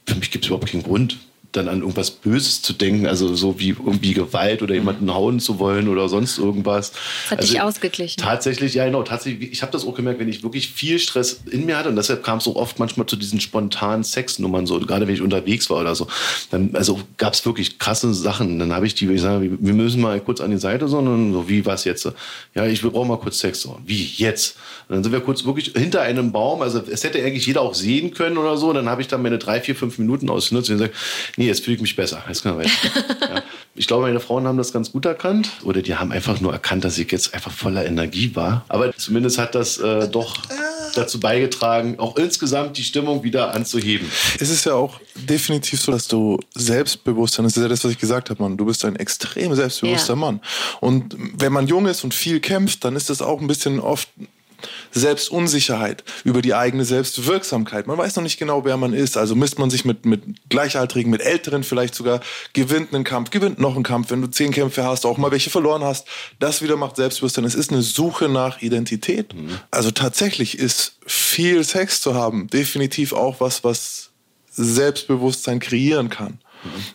für mich gibt es überhaupt keinen Grund, dann an irgendwas Böses zu denken, also so wie irgendwie Gewalt oder jemanden hauen zu wollen oder sonst irgendwas. Das hat also, dich ausgeglichen. Tatsächlich, ja genau. Tatsächlich, ich habe das auch gemerkt, wenn ich wirklich viel Stress in mir hatte und deshalb kam es auch oft manchmal zu diesen spontanen Sexnummern so, gerade wenn ich unterwegs war oder so. Dann, also gab es wirklich krasse Sachen. Dann habe ich die, ich sage, wir müssen mal kurz an die Seite, sondern so, wie was jetzt? Ja, ich brauche mal kurz Sex. So, wie jetzt? Und dann sind wir kurz wirklich hinter einem Baum. Also es hätte eigentlich jeder auch sehen können oder so. Dann habe ich dann meine drei, vier, fünf Minuten ausgenutzt und gesagt, nee, jetzt fühle ich mich besser. Jetzt können wir weiter. ja. Ich glaube, meine Frauen haben das ganz gut erkannt. Oder die haben einfach nur erkannt, dass ich jetzt einfach voller Energie war. Aber zumindest hat das äh, doch dazu beigetragen, auch insgesamt die Stimmung wieder anzuheben. Es ist ja auch definitiv so, dass du Selbstbewusstsein, das ist ja das, was ich gesagt habe, Mann. Du bist ein extrem selbstbewusster Ja. Mann. Und wenn man jung ist und viel kämpft, dann ist das auch ein bisschen oft Selbstunsicherheit über die eigene Selbstwirksamkeit. Man weiß noch nicht genau, wer man ist. Also misst man sich mit, mit Gleichaltrigen, mit Älteren vielleicht sogar, gewinnt einen Kampf, gewinnt noch einen Kampf. Wenn du zehn Kämpfe hast, auch mal welche verloren hast, das wieder macht Selbstbewusstsein. Es ist eine Suche nach Identität. Also tatsächlich ist viel Sex zu haben definitiv auch was, was Selbstbewusstsein kreieren kann.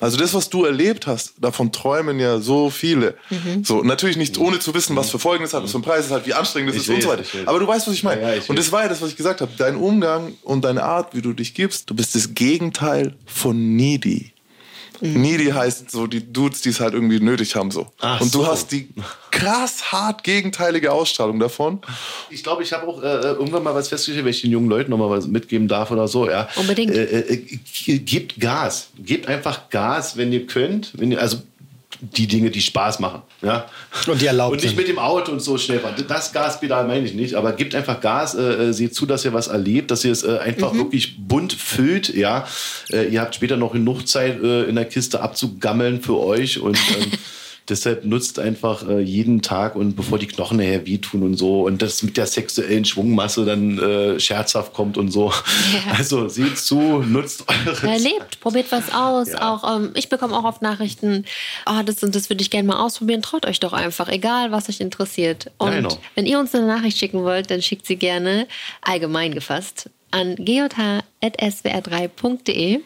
Also das, was du erlebt hast, davon träumen ja so viele. So natürlich nicht ohne zu wissen, was für Folgen es hat, was für einen Preis es hat, wie anstrengend es ist und so weiter. Aber du weißt, was ich meine. Ja, ja, ich und das war ja das, was ich gesagt habe. Dein Umgang und deine Art, wie du dich gibst, du bist das Gegenteil von needy. Needy heißt so die Dudes, die es halt irgendwie nötig haben so. Ach und du so. hast die krass hart gegenteilige Ausstrahlung davon. Ich glaube, ich habe auch äh, irgendwann mal was festgestellt, wenn ich den jungen Leuten noch mal was mitgeben darf oder so. Ja. Unbedingt. Äh, äh, gebt Gas. Gebt einfach Gas, wenn ihr könnt. Wenn ihr, also die Dinge, die Spaß machen. Ja? Und die erlaubt Und nicht sind. mit dem Auto und so schnell fahren. Das Gaspedal meine ich nicht, aber gebt einfach Gas, äh, äh, seht zu, dass ihr was erlebt, dass ihr es äh, einfach wirklich bunt füllt. Ja? Äh, ihr habt später noch genug Zeit, äh, in der Kiste abzugammeln für euch und ähm, Deshalb nutzt einfach äh, jeden Tag und bevor die Knochen nachher wehtun und so und das mit der sexuellen Schwungmasse dann äh, scherzhaft kommt und so. Ja. Also seht zu, nutzt eure Erlebt, probiert was aus. Ja. Auch ähm, ich bekomme auch oft Nachrichten, oh, das und das würde ich gerne mal ausprobieren. Traut euch doch einfach, egal was euch interessiert. Und genau. wenn ihr uns eine Nachricht schicken wollt, dann schickt sie gerne allgemein gefasst an gj.swr3.de.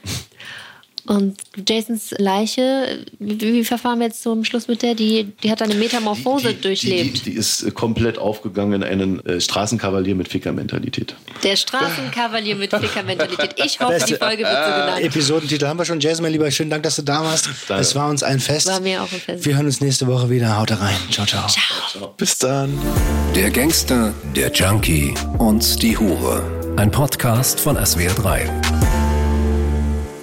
Und Jasons Leiche, wie, wie verfahren wir jetzt zum Schluss mit der? Die, die hat eine Metamorphose die, durchlebt. Die, die, die ist äh, komplett aufgegangen in einen äh, Straßenkavalier mit Ficker-Mentalität. Der Straßenkavalier mit Ficker-Mentalität. Ich hoffe, die Folge wird so genannt. Episodentitel haben wir schon. Jason, mein Lieber, schönen Dank, dass du da warst. Danke. Es war uns ein Fest. War mir auch ein Fest. Wir hören uns nächste Woche wieder. Haut rein. Ciao, ciao. Bis dann. Der Gangster, der Junkie und die Hure. Ein Podcast von SWR3.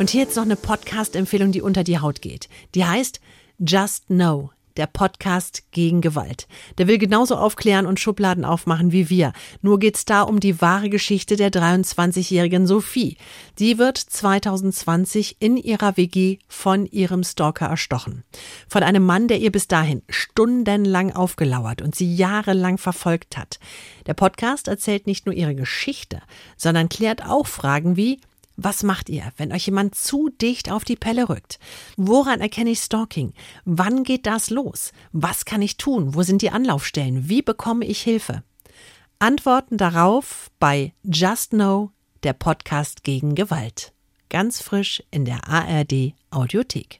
Und hier jetzt noch eine Podcast-Empfehlung, die unter die Haut geht. Die heißt Just Know. Der Podcast gegen Gewalt. Der will genauso aufklären und Schubladen aufmachen wie wir. Nur geht's da um die wahre Geschichte der 23-jährigen Sophie. Die wird 2020 in ihrer WG von ihrem Stalker erstochen. Von einem Mann, der ihr bis dahin stundenlang aufgelauert und sie jahrelang verfolgt hat. Der Podcast erzählt nicht nur ihre Geschichte, sondern klärt auch Fragen wie, was macht ihr, wenn euch jemand zu dicht auf die Pelle rückt? Woran erkenne ich Stalking? Wann geht das los? Was kann ich tun? Wo sind die Anlaufstellen? Wie bekomme ich Hilfe? Antworten darauf bei Just Know, der Podcast gegen Gewalt. Ganz frisch in der ARD Audiothek.